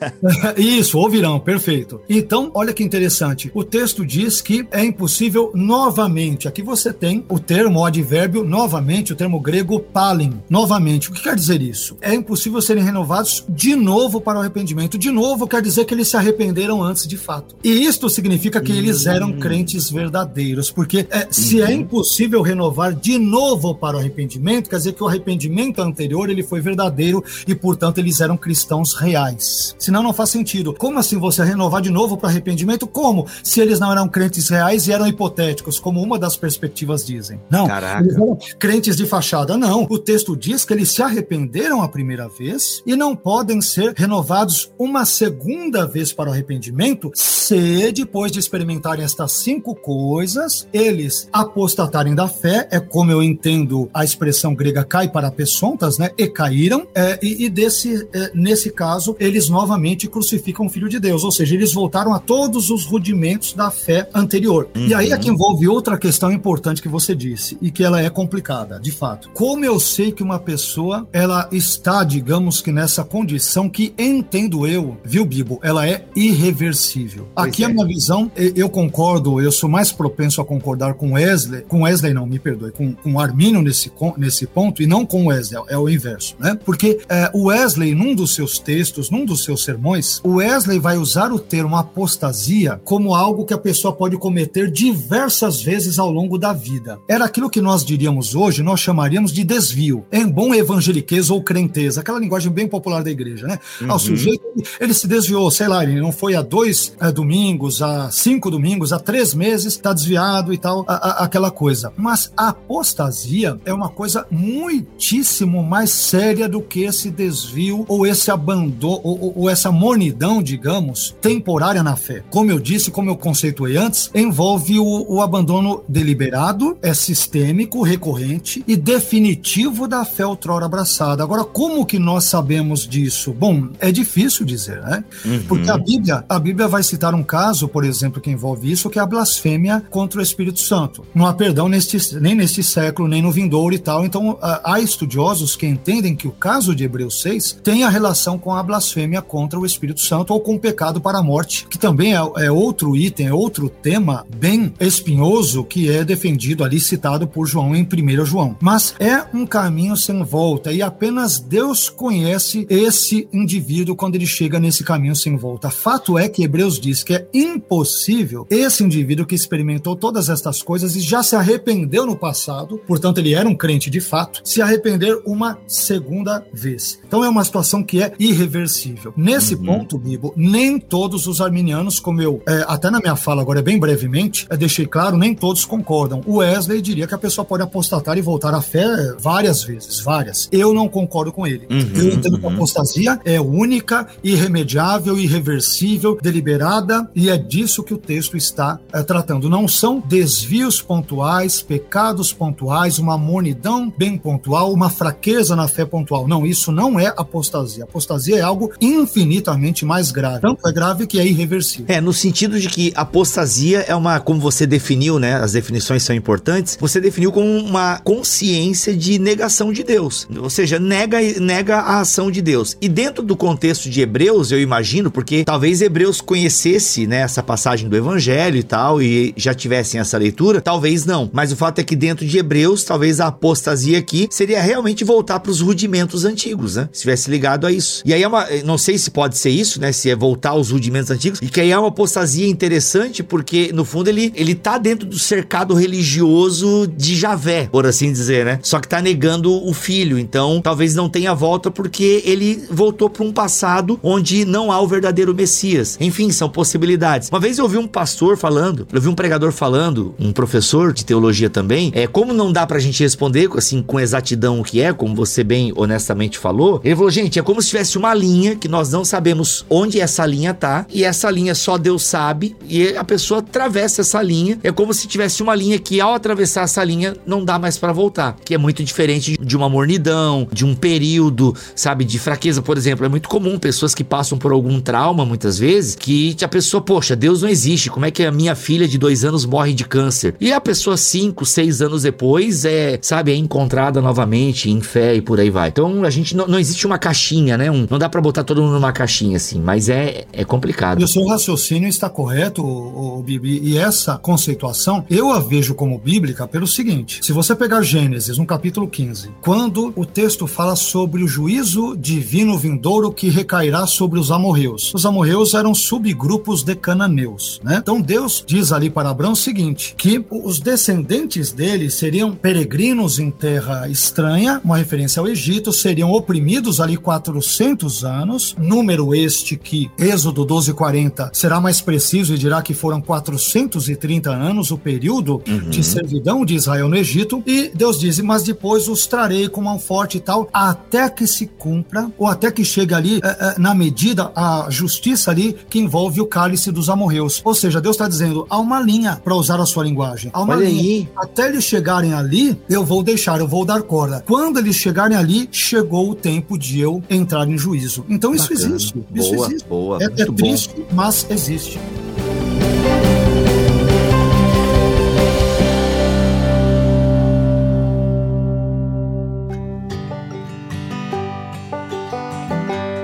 Isso, ouvirão, perfeito. Então, olha que interessante. O texto diz que é impossível novamente. Aqui você tem o termo, o advérbio, novamente, o termo grego palin. Novamente. O que quer dizer isso? É impossível serem renovados de novo para o arrependimento. De novo quer dizer que eles se arrependeram antes de fato. E isto significa que eles eram hum. crentes verdadeiros, porque é, se é impossível renovar de novo para o arrependimento, quer dizer que o arrependimento anterior ele foi verdadeiro e, portanto, eles eram cristãos reais. Senão não faz sentido. Como assim você renovar de novo para arrependimento? Como? Se eles não eram crentes reais e eram hipotéticos, como uma das perspectivas dizem. Não. Caraca. Eles eram crentes de fachada. Não. O texto diz que eles se arrependeram a primeira vez e não podem ser renovados uma segunda vez para o arrependimento se, depois de experimentarem estas cinco coisas, eles apostaram apostatarem da fé, é como eu entendo a expressão grega cai para pesontas, né? E caíram, é, e, e, desse, é, nesse caso, eles novamente crucificam o Filho de Deus, ou seja, eles voltaram a todos os rudimentos da fé anterior. Uhum. E aí é que envolve outra questão importante que você disse, e que ela é complicada, de fato. Como eu sei que uma pessoa, ela está, digamos que nessa condição que entendo eu, viu, Bibo, ela é irreversível. Pois Aqui é. a minha visão, eu concordo, eu sou mais propenso a concordar com Wesley, com Wesley não, me perdoe, com, com Arminio nesse, nesse ponto e não com Wesley, é o inverso, né? Porque é, o Wesley, num dos seus textos, num dos seus sermões, o Wesley vai usar o termo apostasia como algo que a pessoa pode cometer diversas vezes ao longo da vida. Era aquilo que nós diríamos hoje, nós chamaríamos de desvio, em bom evangeliquez ou crenteza, aquela linguagem bem popular da igreja, né? Uhum. Ao sujeito, ele se desviou, sei lá, ele não foi a dois é, domingos, a cinco domingos, a três meses, tá desviado e tal, a, a, aquela coisa coisa. Mas a apostasia é uma coisa muitíssimo mais séria do que esse desvio ou esse abandono ou, ou, essa mornidão, digamos, temporária na fé. Como eu disse, como eu conceituei antes, envolve o, o abandono deliberado, é sistêmico, recorrente e definitivo da fé outrora abraçada. Agora, como que nós sabemos disso? Bom, é difícil dizer, né? Uhum. Porque a Bíblia, a Bíblia vai citar um caso, por exemplo, que envolve isso, que é a blasfêmia contra o Espírito Santo. Numa perdão neste, nem neste século, nem no vindouro e tal. Então, há estudiosos que entendem que o caso de Hebreus 6 tem a relação com a blasfêmia contra o Espírito Santo ou com o pecado para a morte, que também é, é outro item, é outro tema bem espinhoso que é defendido ali, citado por João em 1 João. Mas é um caminho sem volta e apenas Deus conhece esse indivíduo quando ele chega nesse caminho sem volta. Fato é que Hebreus diz que é impossível esse indivíduo que experimentou todas estas coisas e já se arrependeu no passado, portanto ele era um crente de fato, se arrepender uma segunda vez. Então é uma situação que é irreversível. Nesse uhum. ponto, Bibo, nem todos os arminianos, como eu é, até na minha fala agora bem brevemente, é, deixei claro, nem todos concordam. O Wesley diria que a pessoa pode apostatar e voltar à fé várias vezes, várias. Eu não concordo com ele. Uhum, eu entendo que a uhum. apostasia é única, irremediável, irreversível, deliberada, e é disso que o texto está é, tratando. Não são desvios pontuais, pecados pontuais, uma monidão bem pontual, uma fraqueza na fé pontual. Não, isso não é apostasia. Apostasia é algo infinitamente mais grave. Tanto é grave que é irreversível. É, no sentido de que apostasia é uma, como você definiu, né? As definições são importantes. Você definiu como uma consciência de negação de Deus. Ou seja, nega, nega a ação de Deus. E dentro do contexto de Hebreus, eu imagino, porque talvez Hebreus conhecesse, né, essa passagem do evangelho e tal, e já tivessem essa leitura, talvez não. Mas o fato é que dentro de Hebreus, talvez a apostasia aqui seria realmente voltar para os rudimentos antigos, né? Se tivesse ligado a isso. E aí é uma, não sei se pode ser isso, né? Se é voltar aos rudimentos antigos, e que aí é uma apostasia interessante, porque no fundo ele, ele tá dentro do cercado religioso de Javé, por assim dizer, né? Só que tá negando o filho, então talvez não tenha volta porque ele voltou para um passado onde não há o verdadeiro Messias. Enfim, são possibilidades. Uma vez eu ouvi um pastor falando, eu vi um pregador falando, um professor de teologia também, é como não dá pra gente responder assim com exatidão o que é, como você bem honestamente falou. Ele falou, gente, é como se tivesse uma linha que nós não sabemos onde essa linha tá e essa linha só Deus sabe e a pessoa atravessa essa linha. É como se tivesse uma linha que ao atravessar essa linha não dá mais para voltar, que é muito diferente de uma mornidão, de um período, sabe, de fraqueza, por exemplo. É muito comum pessoas que passam por algum trauma muitas vezes que a pessoa, poxa, Deus não existe. Como é que a minha filha de dois anos morre de câncer? E a pessoa cinco, seis anos depois é, sabe, é encontrada novamente em fé e por aí vai. Então a gente não, não existe uma caixinha, né? Um, não dá para botar todo mundo numa caixinha assim, mas é, é complicado. E o seu raciocínio está correto, o, o Bibi, e essa conceituação eu a vejo como bíblica pelo seguinte: se você pegar Gênesis, no capítulo 15, quando o texto fala sobre o juízo divino vindouro que recairá sobre os amorreus. Os amorreus eram subgrupos de cananeus, né? Então Deus diz ali para Abraão o seguinte: que os descendentes dele seriam peregrinos em terra estranha, uma referência ao Egito, seriam oprimidos ali 400 anos, número este que Êxodo 12:40 será mais preciso e dirá que foram 430 anos o período uhum. de servidão de Israel no Egito, e Deus diz: "Mas depois os trarei com mão forte e tal, até que se cumpra ou até que chegue ali é, é, na medida a justiça ali que envolve o cálice dos amorreus". Ou seja, Deus está dizendo: há uma linha para usar a sua linguagem. Há uma Olha linha. Até eles chegarem ali, eu vou deixar, eu vou dar corda. Quando eles chegarem ali, chegou o tempo de eu entrar em juízo. Então isso Bacana. existe. Isso boa, existe. Boa, é, é triste, bom. mas existe.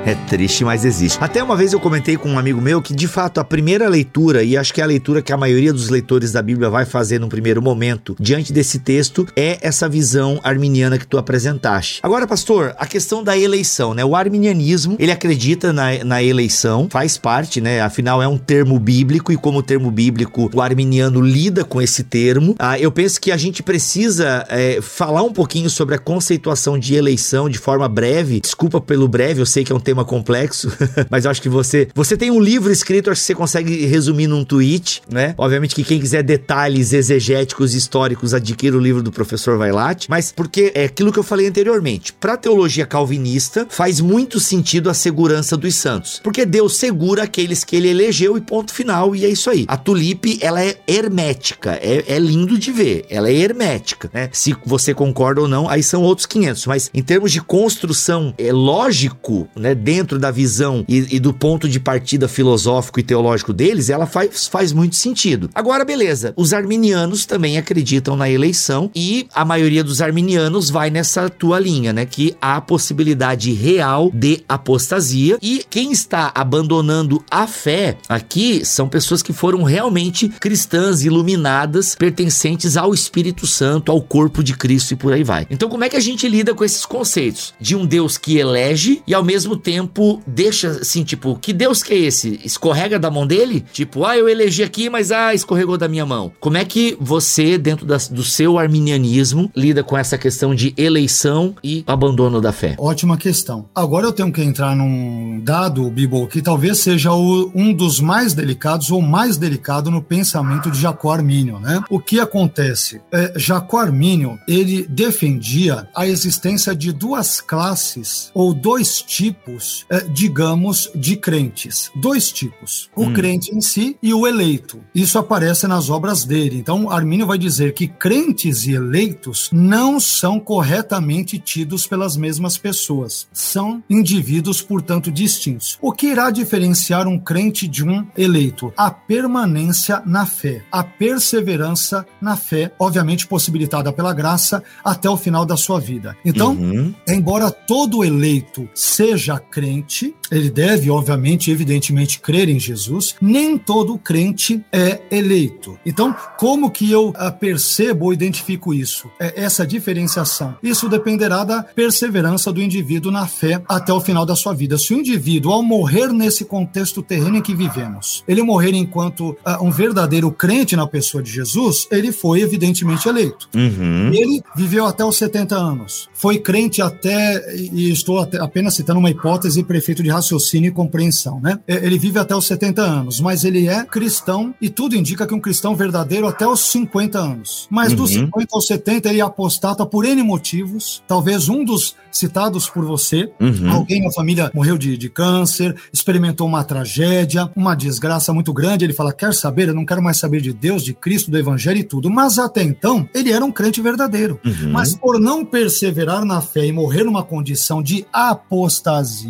É triste, mas existe. Até uma vez eu comentei com um amigo meu que, de fato, a primeira leitura, e acho que é a leitura que a maioria dos leitores da Bíblia vai fazer no primeiro momento, diante desse texto, é essa visão arminiana que tu apresentaste. Agora, pastor, a questão da eleição, né? O arminianismo, ele acredita na, na eleição, faz parte, né? Afinal, é um termo bíblico, e como termo bíblico, o arminiano lida com esse termo. Ah, eu penso que a gente precisa é, falar um pouquinho sobre a conceituação de eleição de forma breve. Desculpa pelo breve, eu sei que é um tema tema complexo, mas eu acho que você você tem um livro escrito, acho que você consegue resumir num tweet, né? Obviamente que quem quiser detalhes exegéticos históricos adquira o livro do professor Vailate, mas porque é aquilo que eu falei anteriormente. Para teologia calvinista faz muito sentido a segurança dos santos, porque Deus segura aqueles que ele elegeu e ponto final e é isso aí. A tulipe ela é hermética, é, é lindo de ver, ela é hermética, né? Se você concorda ou não, aí são outros 500, mas em termos de construção é lógico, né? Dentro da visão e, e, do ponto de partida filosófico e teológico deles, ela faz, faz muito sentido. Agora, beleza, os arminianos também acreditam na eleição e a maioria dos arminianos vai nessa tua linha, né? Que há possibilidade real de apostasia e quem está abandonando a fé aqui são pessoas que foram realmente cristãs, iluminadas, pertencentes ao Espírito Santo, ao corpo de Cristo e por aí vai. Então, como é que a gente lida com esses conceitos de um Deus que elege e ao mesmo tempo deixa assim, tipo, que Deus que é esse? Escorrega da mão dele? Tipo, ah, eu elegi aqui, mas ah, escorregou da minha mão. Como é que você, dentro da, do seu arminianismo, lida com essa questão de eleição e abandono da fé? Ótima questão. Agora eu tenho que entrar num dado, Bibo, que talvez seja o, um dos mais delicados ou mais delicado no pensamento de Jacó Armínio, né? O que acontece? É, Jacó Armínio, ele defendia a existência de duas classes ou dois tipos, é, digamos, de crentes. Dois tipos. O hum. crente em si e o eleito. Isso aparece nas obras dele. Então, Armínio vai dizer que crentes e eleitos não são corretamente tidos pelas mesmas pessoas. São indivíduos, portanto, distintos. O que irá diferenciar um crente de um eleito? A permanência na fé, a perseverança na fé, obviamente possibilitada pela graça até o final da sua vida. Então, uhum. embora todo eleito seja crente, ele deve, obviamente, evidentemente, crer em Jesus, nem todo crente é eleito. Então, como que eu ah, percebo ou identifico isso? É essa diferenciação. Isso dependerá da perseverança do indivíduo na fé até o final da sua vida. Se o indivíduo, ao morrer nesse contexto terreno em que vivemos, ele morrer enquanto uh, um verdadeiro crente na pessoa de Jesus, ele foi evidentemente eleito. Uhum. Ele viveu até os 70 anos. Foi crente até, e estou até, apenas citando uma hipótese, prefeito de raciocínio e compreensão, né? Ele vive até os 70 anos, mas ele é cristão e tudo indica que um cristão verdadeiro até os 50 anos. Mas uhum. dos 50 aos 70 ele apostata por N motivos. Talvez um dos citados por você, uhum. alguém na família morreu de, de câncer, experimentou uma tragédia, uma desgraça muito grande. Ele fala: Quer saber? Eu não quero mais saber de Deus, de Cristo, do Evangelho e tudo. Mas até então, ele era um crente verdadeiro. Uhum. Mas por não perseverar na fé e morrer numa condição de apostasia,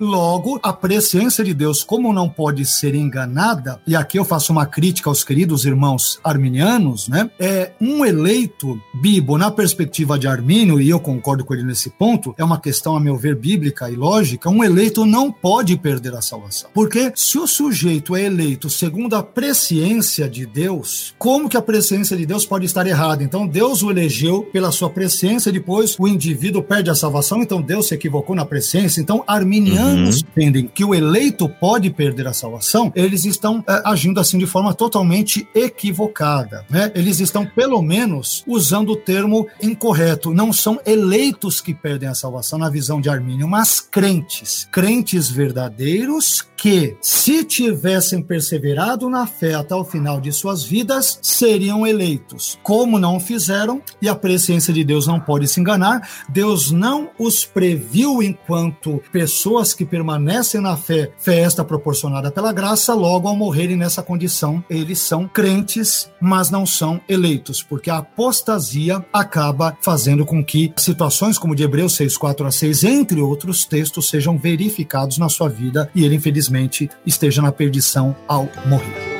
logo a presciência de Deus, como não pode ser enganada, e aqui eu faço uma crítica aos queridos irmãos arminianos, né? É um eleito bibo na perspectiva de Armínio, e eu concordo com ele nesse ponto, é uma questão, a meu ver, bíblica e lógica. Um eleito não pode perder a salvação. Porque se o sujeito é eleito segundo a presciência de Deus, como que a presciência de Deus pode estar errada? Então Deus o elegeu pela sua presciência, depois o indivíduo perde a salvação, então Deus se equivocou na presciência. Então, arminianos uhum. entendem que o eleito pode perder a salvação, eles estão é, agindo assim de forma totalmente equivocada. Né? Eles estão, pelo menos, usando o termo incorreto. Não são eleitos que perdem a salvação na visão de Armínio, mas crentes. Crentes verdadeiros que, se tivessem perseverado na fé até o final de suas vidas, seriam eleitos. Como não fizeram, e a presciência de Deus não pode se enganar, Deus não os previu enquanto pessoas que permanecem na fé, fé esta proporcionada pela graça, logo ao morrerem nessa condição, eles são crentes, mas não são eleitos, porque a apostasia acaba fazendo com que situações como de Hebreus 6, 4 a 6, entre outros textos, sejam verificados na sua vida e ele, infelizmente, esteja na perdição ao morrer.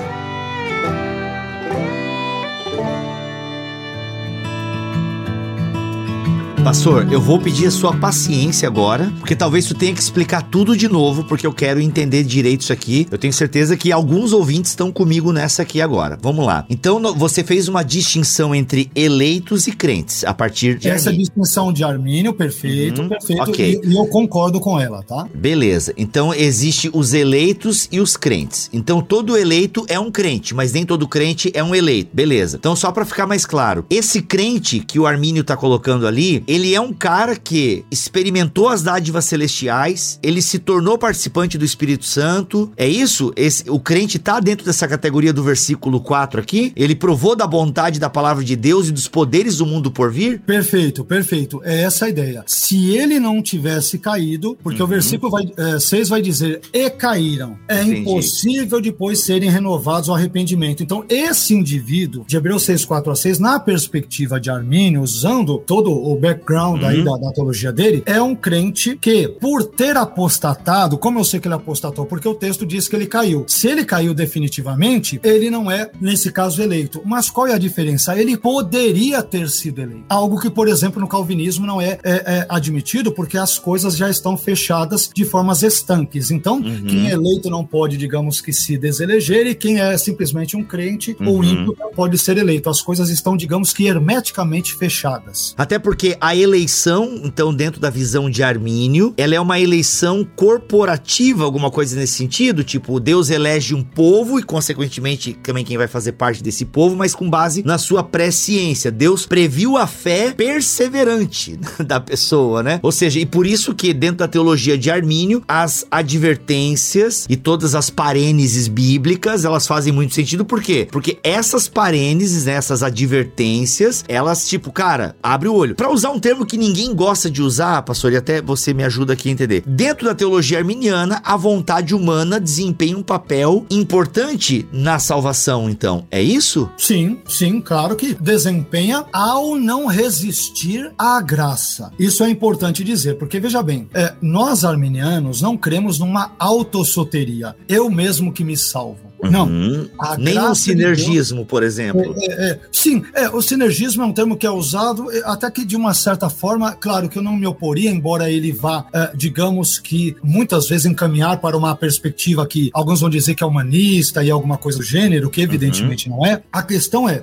Pastor, eu vou pedir a sua paciência agora, porque talvez tu tenha que explicar tudo de novo, porque eu quero entender direito isso aqui. Eu tenho certeza que alguns ouvintes estão comigo nessa aqui agora. Vamos lá. Então, você fez uma distinção entre eleitos e crentes a partir de Essa distinção de Armínio, perfeito, uhum, perfeito. Okay. E, e eu concordo com ela, tá? Beleza. Então, existe os eleitos e os crentes. Então, todo eleito é um crente, mas nem todo crente é um eleito. Beleza. Então, só para ficar mais claro, esse crente que o Armínio tá colocando ali, ele é um cara que experimentou as dádivas celestiais, ele se tornou participante do Espírito Santo. É isso? Esse, o crente tá dentro dessa categoria do versículo 4 aqui? Ele provou da bondade da palavra de Deus e dos poderes do mundo por vir? Perfeito, perfeito. É essa a ideia. Se ele não tivesse caído, porque uhum. o versículo vai, é, 6 vai dizer, e caíram. É Entendi. impossível depois serem renovados ao arrependimento. Então, esse indivíduo, de Hebreus 6, 4 a 6, na perspectiva de Armínio, usando todo o back background uhum. aí da, da, teologia dele, é um crente que, por ter apostatado, como eu sei que ele apostatou? Porque o texto diz que ele caiu. Se ele caiu definitivamente, ele não é, nesse caso, eleito. Mas qual é a diferença? Ele poderia ter sido eleito. Algo que, por exemplo, no calvinismo não é, é, é admitido porque as coisas já estão fechadas de formas estanques. Então, uhum. quem é eleito não pode, digamos que, se deseleger e quem é simplesmente um crente uhum. ou ímpio não pode ser eleito. As coisas estão, digamos que, hermeticamente fechadas. Até porque a eleição, então, dentro da visão de Armínio, ela é uma eleição corporativa, alguma coisa nesse sentido? Tipo, Deus elege um povo e, consequentemente, também quem vai fazer parte desse povo, mas com base na sua presciência. Deus previu a fé perseverante da pessoa, né? Ou seja, e por isso que dentro da teologia de Armínio, as advertências e todas as parêneses bíblicas, elas fazem muito sentido, por quê? Porque essas parêneses, né, essas advertências, elas tipo, cara, abre o olho. Para usar um termo que ninguém gosta de usar, pastor, e até você me ajuda aqui a entender. Dentro da teologia arminiana, a vontade humana desempenha um papel importante na salvação, então. É isso? Sim, sim, claro que desempenha ao não resistir à graça. Isso é importante dizer, porque veja bem, é, nós arminianos não cremos numa autossoteria. Eu mesmo que me salvo. Não. Uhum. Nem o sinergismo, de Deus, por exemplo. É, é, é, sim, é, o sinergismo é um termo que é usado, é, até que de uma certa forma, claro que eu não me oporia, embora ele vá, é, digamos que muitas vezes encaminhar para uma perspectiva que alguns vão dizer que é humanista e alguma coisa do gênero, que evidentemente uhum. não é. A questão é,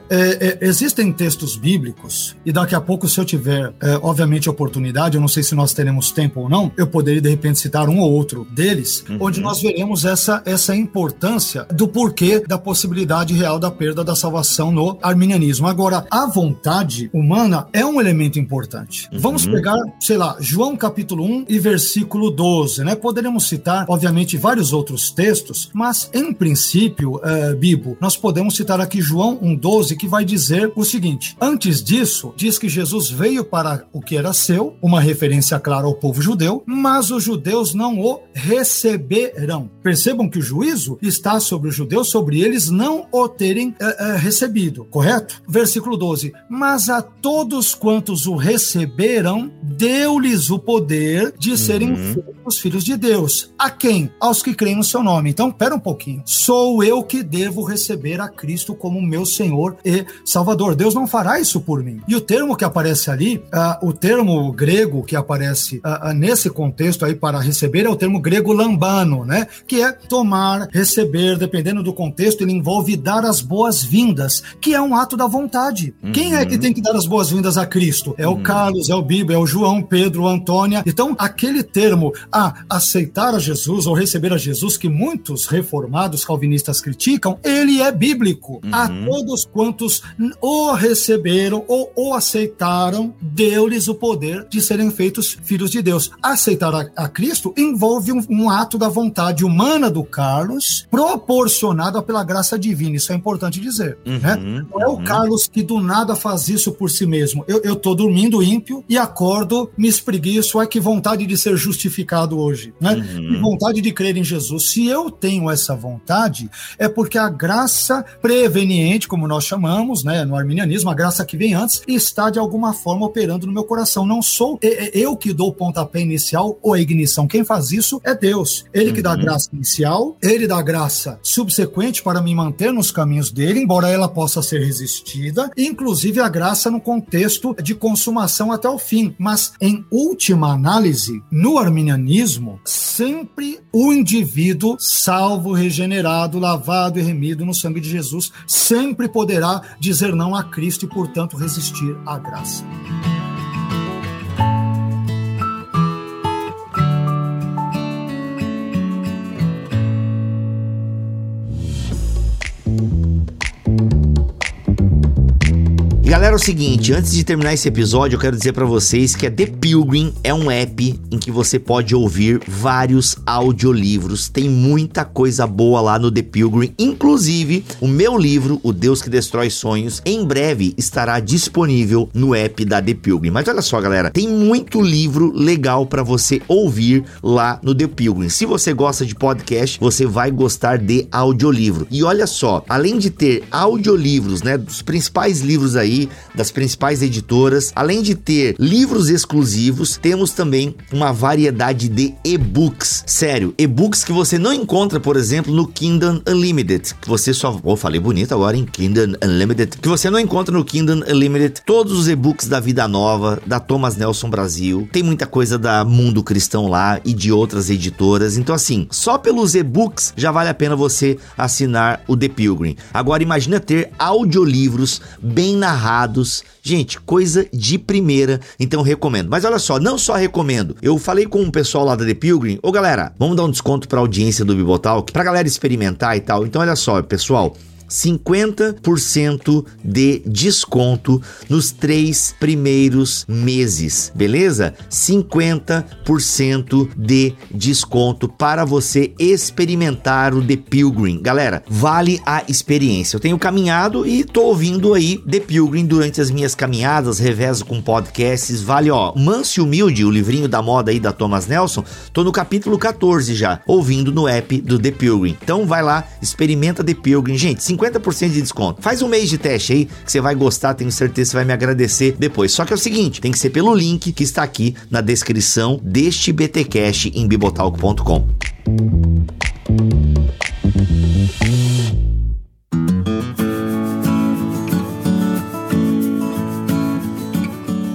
existem textos bíblicos, e daqui a pouco, se eu tiver, obviamente, oportunidade, eu não sei se nós teremos tempo ou não, eu poderia de repente citar um ou outro deles, uhum. onde nós veremos essa, essa importância do porquê da possibilidade real da perda da salvação no arminianismo. Agora, a vontade humana é um elemento importante. Uhum. Vamos pegar, sei lá, João capítulo 1 e versículo 12, né? Poderíamos citar, obviamente, vários outros textos, mas em princípio, uh, Bibo, nós podemos citar aqui João 1,12, que vai dizer o seguinte: antes disso, diz que Jesus veio para o que era seu, uma referência clara ao povo judeu, mas os judeus não o receberão. Percebam que o juízo está sobre os judeus sobre eles não o terem é, é, recebido, correto? Versículo 12: Mas a todos quantos o receberam, deu-lhes o poder de serem uhum. os filhos de Deus. A quem? Aos que creem no seu nome. Então, pera um pouquinho. Sou eu que devo receber a Cristo como meu Senhor e Salvador. Deus não fará isso por mim. E o termo que aparece ali, uh, o termo grego que aparece uh, uh, nesse contexto aí para receber é o termo grego lambano, né? Que é tomar, receber, dependendo dependendo do contexto, ele envolve dar as boas-vindas, que é um ato da vontade. Uhum. Quem é que tem que dar as boas-vindas a Cristo? É o uhum. Carlos, é o Bibo, é o João, Pedro, Antônia. Então, aquele termo a aceitar a Jesus ou receber a Jesus, que muitos reformados calvinistas criticam, ele é bíblico. Uhum. A todos quantos o receberam ou o aceitaram, deu-lhes o poder de serem feitos filhos de Deus. Aceitar a, a Cristo envolve um, um ato da vontade humana do Carlos, proporcional proporcionada pela graça divina. Isso é importante dizer. Uhum, né? Não é o uhum. Carlos que do nada faz isso por si mesmo. Eu, eu tô dormindo ímpio e acordo, me espreguiço, é que vontade de ser justificado hoje, né? Uhum. vontade de crer em Jesus. Se eu tenho essa vontade, é porque a graça preveniente, como nós chamamos, né, no arminianismo, a graça que vem antes, está de alguma forma operando no meu coração. Não sou eu que dou o pontapé inicial ou a ignição. Quem faz isso é Deus. Ele que dá a uhum. graça inicial, ele dá a graça subsequente para me manter nos caminhos dele, embora ela possa ser resistida, inclusive a graça no contexto de consumação até o fim. Mas, em última análise, no arminianismo, sempre o indivíduo, salvo, regenerado, lavado e remido no sangue de Jesus, sempre poderá dizer não a Cristo e, portanto, resistir à graça. Galera, é o seguinte, antes de terminar esse episódio, eu quero dizer para vocês que a The Pilgrim é um app em que você pode ouvir vários audiolivros. Tem muita coisa boa lá no The Pilgrim, inclusive o meu livro, O Deus que Destrói Sonhos, em breve estará disponível no app da The Pilgrim. Mas olha só, galera, tem muito livro legal para você ouvir lá no The Pilgrim. Se você gosta de podcast, você vai gostar de audiolivro. E olha só, além de ter audiolivros, né, dos principais livros aí das principais editoras. Além de ter livros exclusivos, temos também uma variedade de e-books. Sério, e-books que você não encontra, por exemplo, no Kingdom Unlimited, que você só, oh, falei bonito agora em Kingdom Unlimited, que você não encontra no Kingdom Unlimited. Todos os e-books da Vida Nova, da Thomas Nelson Brasil, tem muita coisa da Mundo Cristão lá e de outras editoras. Então assim, só pelos e-books já vale a pena você assinar o The Pilgrim. Agora imagina ter audiolivros bem narrados. Gente, coisa de primeira, então recomendo. Mas olha só, não só recomendo. Eu falei com o pessoal lá da The Pilgrim, ô galera, vamos dar um desconto para audiência do Bibotalk, pra galera experimentar e tal. Então olha só, pessoal, 50% de desconto nos três primeiros meses, beleza? 50% de desconto para você experimentar o The Pilgrim. Galera, vale a experiência. Eu tenho caminhado e tô ouvindo aí The Pilgrim durante as minhas caminhadas, revezo com podcasts. Vale, ó, Manso e Humilde, o livrinho da moda aí da Thomas Nelson. Tô no capítulo 14 já, ouvindo no app do The Pilgrim. Então vai lá, experimenta The Pilgrim. Gente, 50% de desconto. Faz um mês de teste aí que você vai gostar, tenho certeza você vai me agradecer depois. Só que é o seguinte, tem que ser pelo link que está aqui na descrição deste BTcast em bibotalk.com.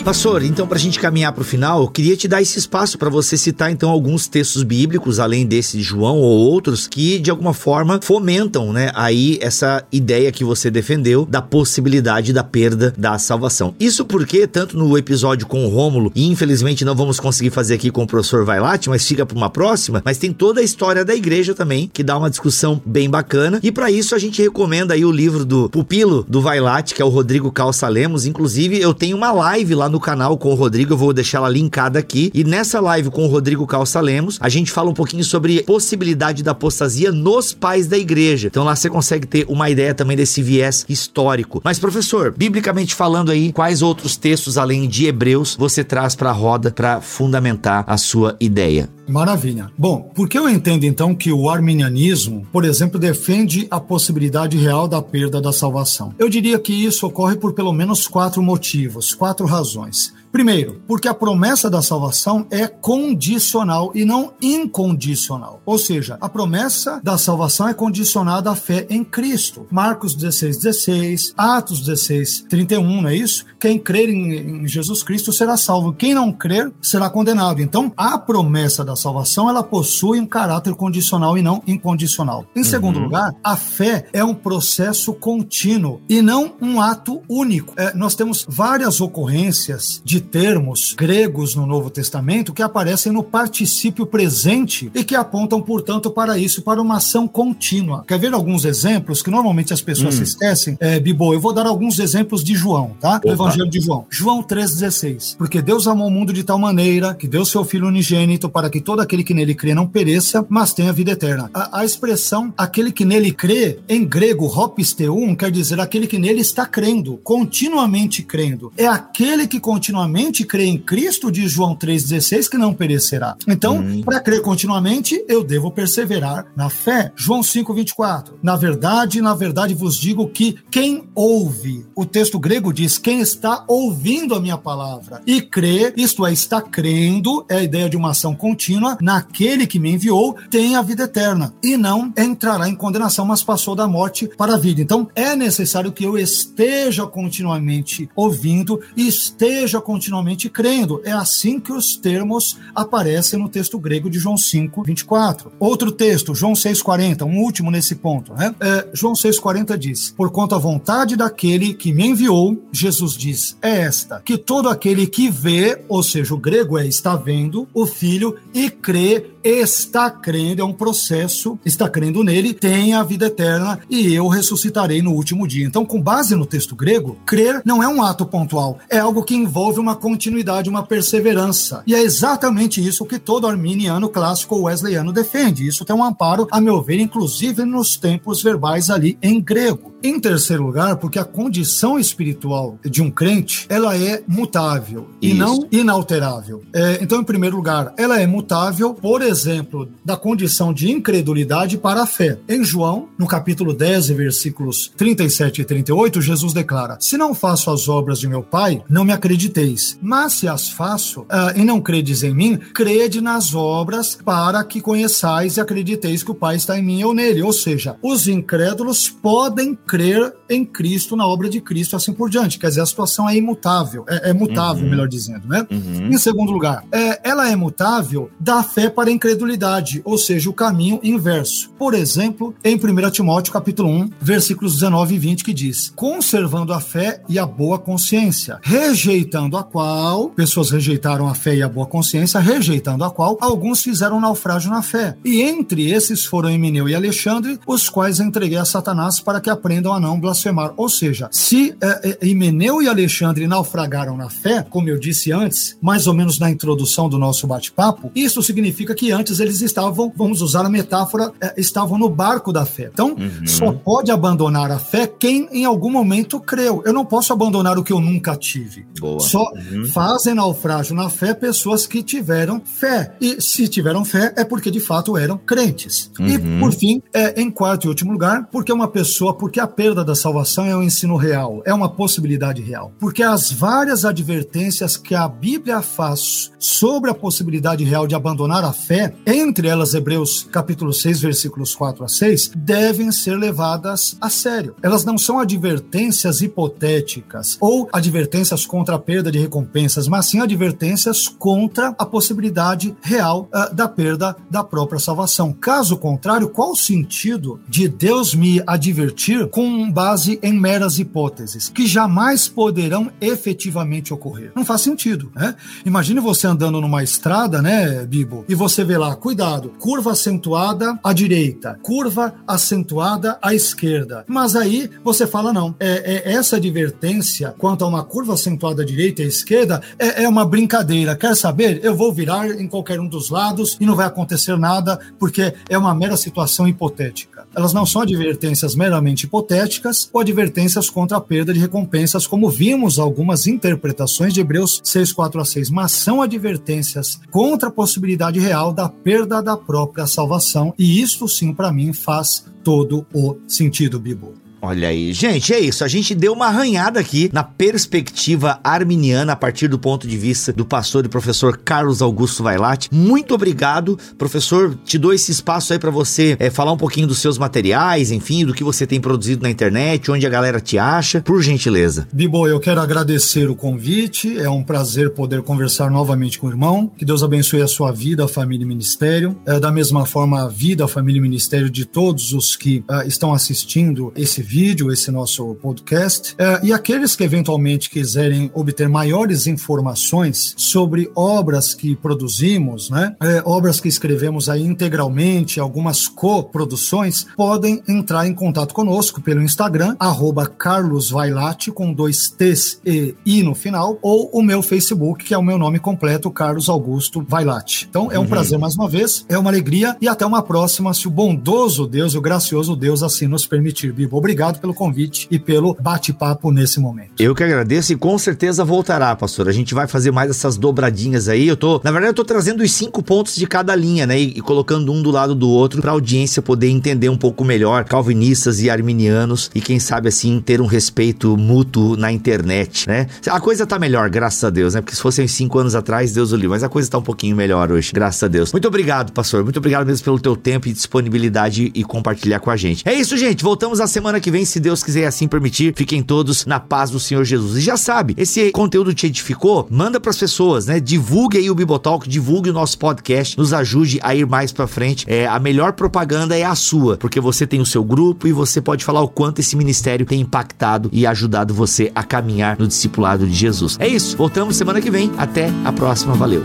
Pastor, então para a gente caminhar para o final, eu queria te dar esse espaço para você citar então alguns textos bíblicos, além desse de João ou outros, que de alguma forma fomentam, né, aí essa ideia que você defendeu da possibilidade da perda da salvação. Isso porque tanto no episódio com o Rômulo, e infelizmente não vamos conseguir fazer aqui com o professor Vailate, mas fica para uma próxima, mas tem toda a história da igreja também, que dá uma discussão bem bacana. E para isso a gente recomenda aí o livro do pupilo do Vailate, que é o Rodrigo Calça Lemos. Inclusive, eu tenho uma live lá no no canal com o Rodrigo, eu vou deixar ela linkada aqui. E nessa live com o Rodrigo Calça Lemos, a gente fala um pouquinho sobre possibilidade da apostasia nos pais da igreja. Então lá você consegue ter uma ideia também desse viés histórico. Mas professor, biblicamente falando aí, quais outros textos além de Hebreus você traz para a roda para fundamentar a sua ideia? Maravilha. Bom, porque eu entendo então que o arminianismo, por exemplo, defende a possibilidade real da perda da salvação? Eu diria que isso ocorre por pelo menos quatro motivos, quatro razões. Primeiro, porque a promessa da salvação é condicional e não incondicional. Ou seja, a promessa da salvação é condicionada à fé em Cristo. Marcos 16, 16, Atos 16, 31, não é isso? Quem crer em, em Jesus Cristo será salvo. Quem não crer será condenado. Então, a promessa da salvação ela possui um caráter condicional e não incondicional. Em segundo uhum. lugar, a fé é um processo contínuo e não um ato único. É, nós temos várias ocorrências de de termos gregos no Novo Testamento que aparecem no particípio presente e que apontam, portanto, para isso, para uma ação contínua. Quer ver alguns exemplos que normalmente as pessoas hum. se esquecem? É, Bibo, eu vou dar alguns exemplos de João, tá? Do Evangelho de João. João 3,16. Porque Deus amou o mundo de tal maneira que deu seu Filho unigênito para que todo aquele que nele crê não pereça, mas tenha vida eterna. A, a expressão aquele que nele crê, em grego, hopisteum, quer dizer aquele que nele está crendo, continuamente crendo. É aquele que continuamente continuamente crê em Cristo, diz João 3,16, que não perecerá. Então, hum. para crer continuamente, eu devo perseverar na fé. João 5,24. Na verdade, na verdade vos digo que quem ouve, o texto grego diz, quem está ouvindo a minha palavra e crê, isto é, está crendo, é a ideia de uma ação contínua, naquele que me enviou, tem a vida eterna e não entrará em condenação, mas passou da morte para a vida. Então, é necessário que eu esteja continuamente ouvindo e esteja continuamente continuamente crendo. É assim que os termos aparecem no texto grego de João 5, 24. Outro texto, João 6,40, um último nesse ponto. Né? É, João 6,40 diz: Por quanto a vontade daquele que me enviou, Jesus diz, é esta, que todo aquele que vê, ou seja, o grego é está vendo, o filho e crê está crendo, é um processo, está crendo nele, tem a vida eterna e eu ressuscitarei no último dia. Então, com base no texto grego, crer não é um ato pontual, é algo que envolve uma continuidade, uma perseverança. E é exatamente isso que todo arminiano clássico wesleyano defende. Isso tem um amparo, a meu ver, inclusive nos tempos verbais ali em grego. Em terceiro lugar, porque a condição espiritual de um crente, ela é mutável Isso. e não inalterável. É, então, em primeiro lugar, ela é mutável, por exemplo, exemplo da condição de incredulidade para a fé. Em João, no capítulo 10, versículos 37 e 38, Jesus declara: Se não faço as obras de meu Pai, não me acrediteis. Mas se as faço uh, e não credes em mim, crede nas obras para que conheçais e acrediteis que o Pai está em mim e eu nele. Ou seja, os incrédulos podem crer em Cristo, na obra de Cristo, assim por diante. Quer dizer, a situação é imutável, é, é mutável, uhum. melhor dizendo, né? Uhum. Em segundo lugar, é, ela é mutável da fé para incredulidade, ou seja, o caminho inverso. Por exemplo, em 1 Timóteo capítulo 1, versículos 19 e 20, que diz: conservando a fé e a boa consciência, rejeitando a qual, pessoas rejeitaram a fé e a boa consciência, rejeitando a qual, alguns fizeram naufrágio na fé. E entre esses foram Emineu e Alexandre, os quais entreguei a Satanás para que aprendam a não blasfemar. Ou seja, se é, é, Himeneu e Alexandre naufragaram na fé, como eu disse antes, mais ou menos na introdução do nosso bate-papo, isso significa que antes eles estavam, vamos usar a metáfora, é, estavam no barco da fé. Então, uhum. só pode abandonar a fé quem em algum momento creu. Eu não posso abandonar o que eu nunca tive. Boa. Só uhum. fazem naufrágio na fé pessoas que tiveram fé. E se tiveram fé, é porque de fato eram crentes. Uhum. E, por fim, é, em quarto e último lugar, porque uma pessoa, porque a perda da salvação é um ensino real, é uma possibilidade real. Porque as várias advertências que a Bíblia faz sobre a possibilidade real de abandonar a fé, entre elas Hebreus capítulo 6, versículos 4 a 6, devem ser levadas a sério. Elas não são advertências hipotéticas ou advertências contra a perda de recompensas, mas sim advertências contra a possibilidade real uh, da perda da própria salvação. Caso contrário, qual o sentido de Deus me advertir com base em meras hipóteses que jamais poderão efetivamente ocorrer? Não faz sentido, né? Imagine você andando numa estrada, né, Bibo, e você vê lá, cuidado, curva acentuada à direita, curva acentuada à esquerda. Mas aí você fala, não, é, é essa advertência quanto a uma curva acentuada à direita e à esquerda é, é uma brincadeira. Quer saber? Eu vou virar em qualquer um dos lados e não vai acontecer nada, porque é uma mera situação hipotética. Elas não são advertências meramente hipotéticas ou advertências contra a perda de recompensas, como vimos algumas interpretações de Hebreus 6, 4 a 6, mas são advertências contra a possibilidade real da perda da própria salvação, e isto sim, para mim, faz todo o sentido, Bibo. Olha aí, gente, é isso. A gente deu uma arranhada aqui na perspectiva arminiana a partir do ponto de vista do pastor e professor Carlos Augusto Vailate. Muito obrigado, professor. Te dou esse espaço aí para você é, falar um pouquinho dos seus materiais, enfim, do que você tem produzido na internet, onde a galera te acha, por gentileza. Bibo, eu quero agradecer o convite. É um prazer poder conversar novamente com o irmão. Que Deus abençoe a sua vida, a família e ministério. É, da mesma forma, a vida, a família e ministério de todos os que uh, estão assistindo esse vídeo, esse nosso podcast. É, e aqueles que eventualmente quiserem obter maiores informações sobre obras que produzimos, né, é, obras que escrevemos aí integralmente, algumas coproduções, podem entrar em contato conosco pelo Instagram, arroba Carlos Vailate, com dois T's e I no final, ou o meu Facebook, que é o meu nome completo, Carlos Augusto Vailate. Então é um uhum. prazer mais uma vez, é uma alegria e até uma próxima, se o bondoso Deus, o gracioso Deus assim nos permitir. Bibo, obrigado obrigado pelo convite e pelo bate-papo nesse momento. Eu que agradeço e com certeza voltará, pastor. A gente vai fazer mais essas dobradinhas aí. Eu tô, na verdade, eu tô trazendo os cinco pontos de cada linha, né? E, e colocando um do lado do outro para a audiência poder entender um pouco melhor calvinistas e arminianos e quem sabe assim ter um respeito mútuo na internet, né? A coisa tá melhor, graças a Deus, né? Porque se fossem cinco anos atrás, Deus o livre, mas a coisa tá um pouquinho melhor hoje, graças a Deus. Muito obrigado, pastor. Muito obrigado mesmo pelo teu tempo e disponibilidade e compartilhar com a gente. É isso, gente. Voltamos a semana que que vem, se Deus quiser assim permitir. Fiquem todos na paz do Senhor Jesus. E já sabe, esse conteúdo te edificou? Manda para as pessoas, né? Divulgue aí o Bibotalk, divulgue o nosso podcast, nos ajude a ir mais para frente. É, a melhor propaganda é a sua, porque você tem o seu grupo e você pode falar o quanto esse ministério tem impactado e ajudado você a caminhar no discipulado de Jesus. É isso. Voltamos semana que vem. Até a próxima. Valeu.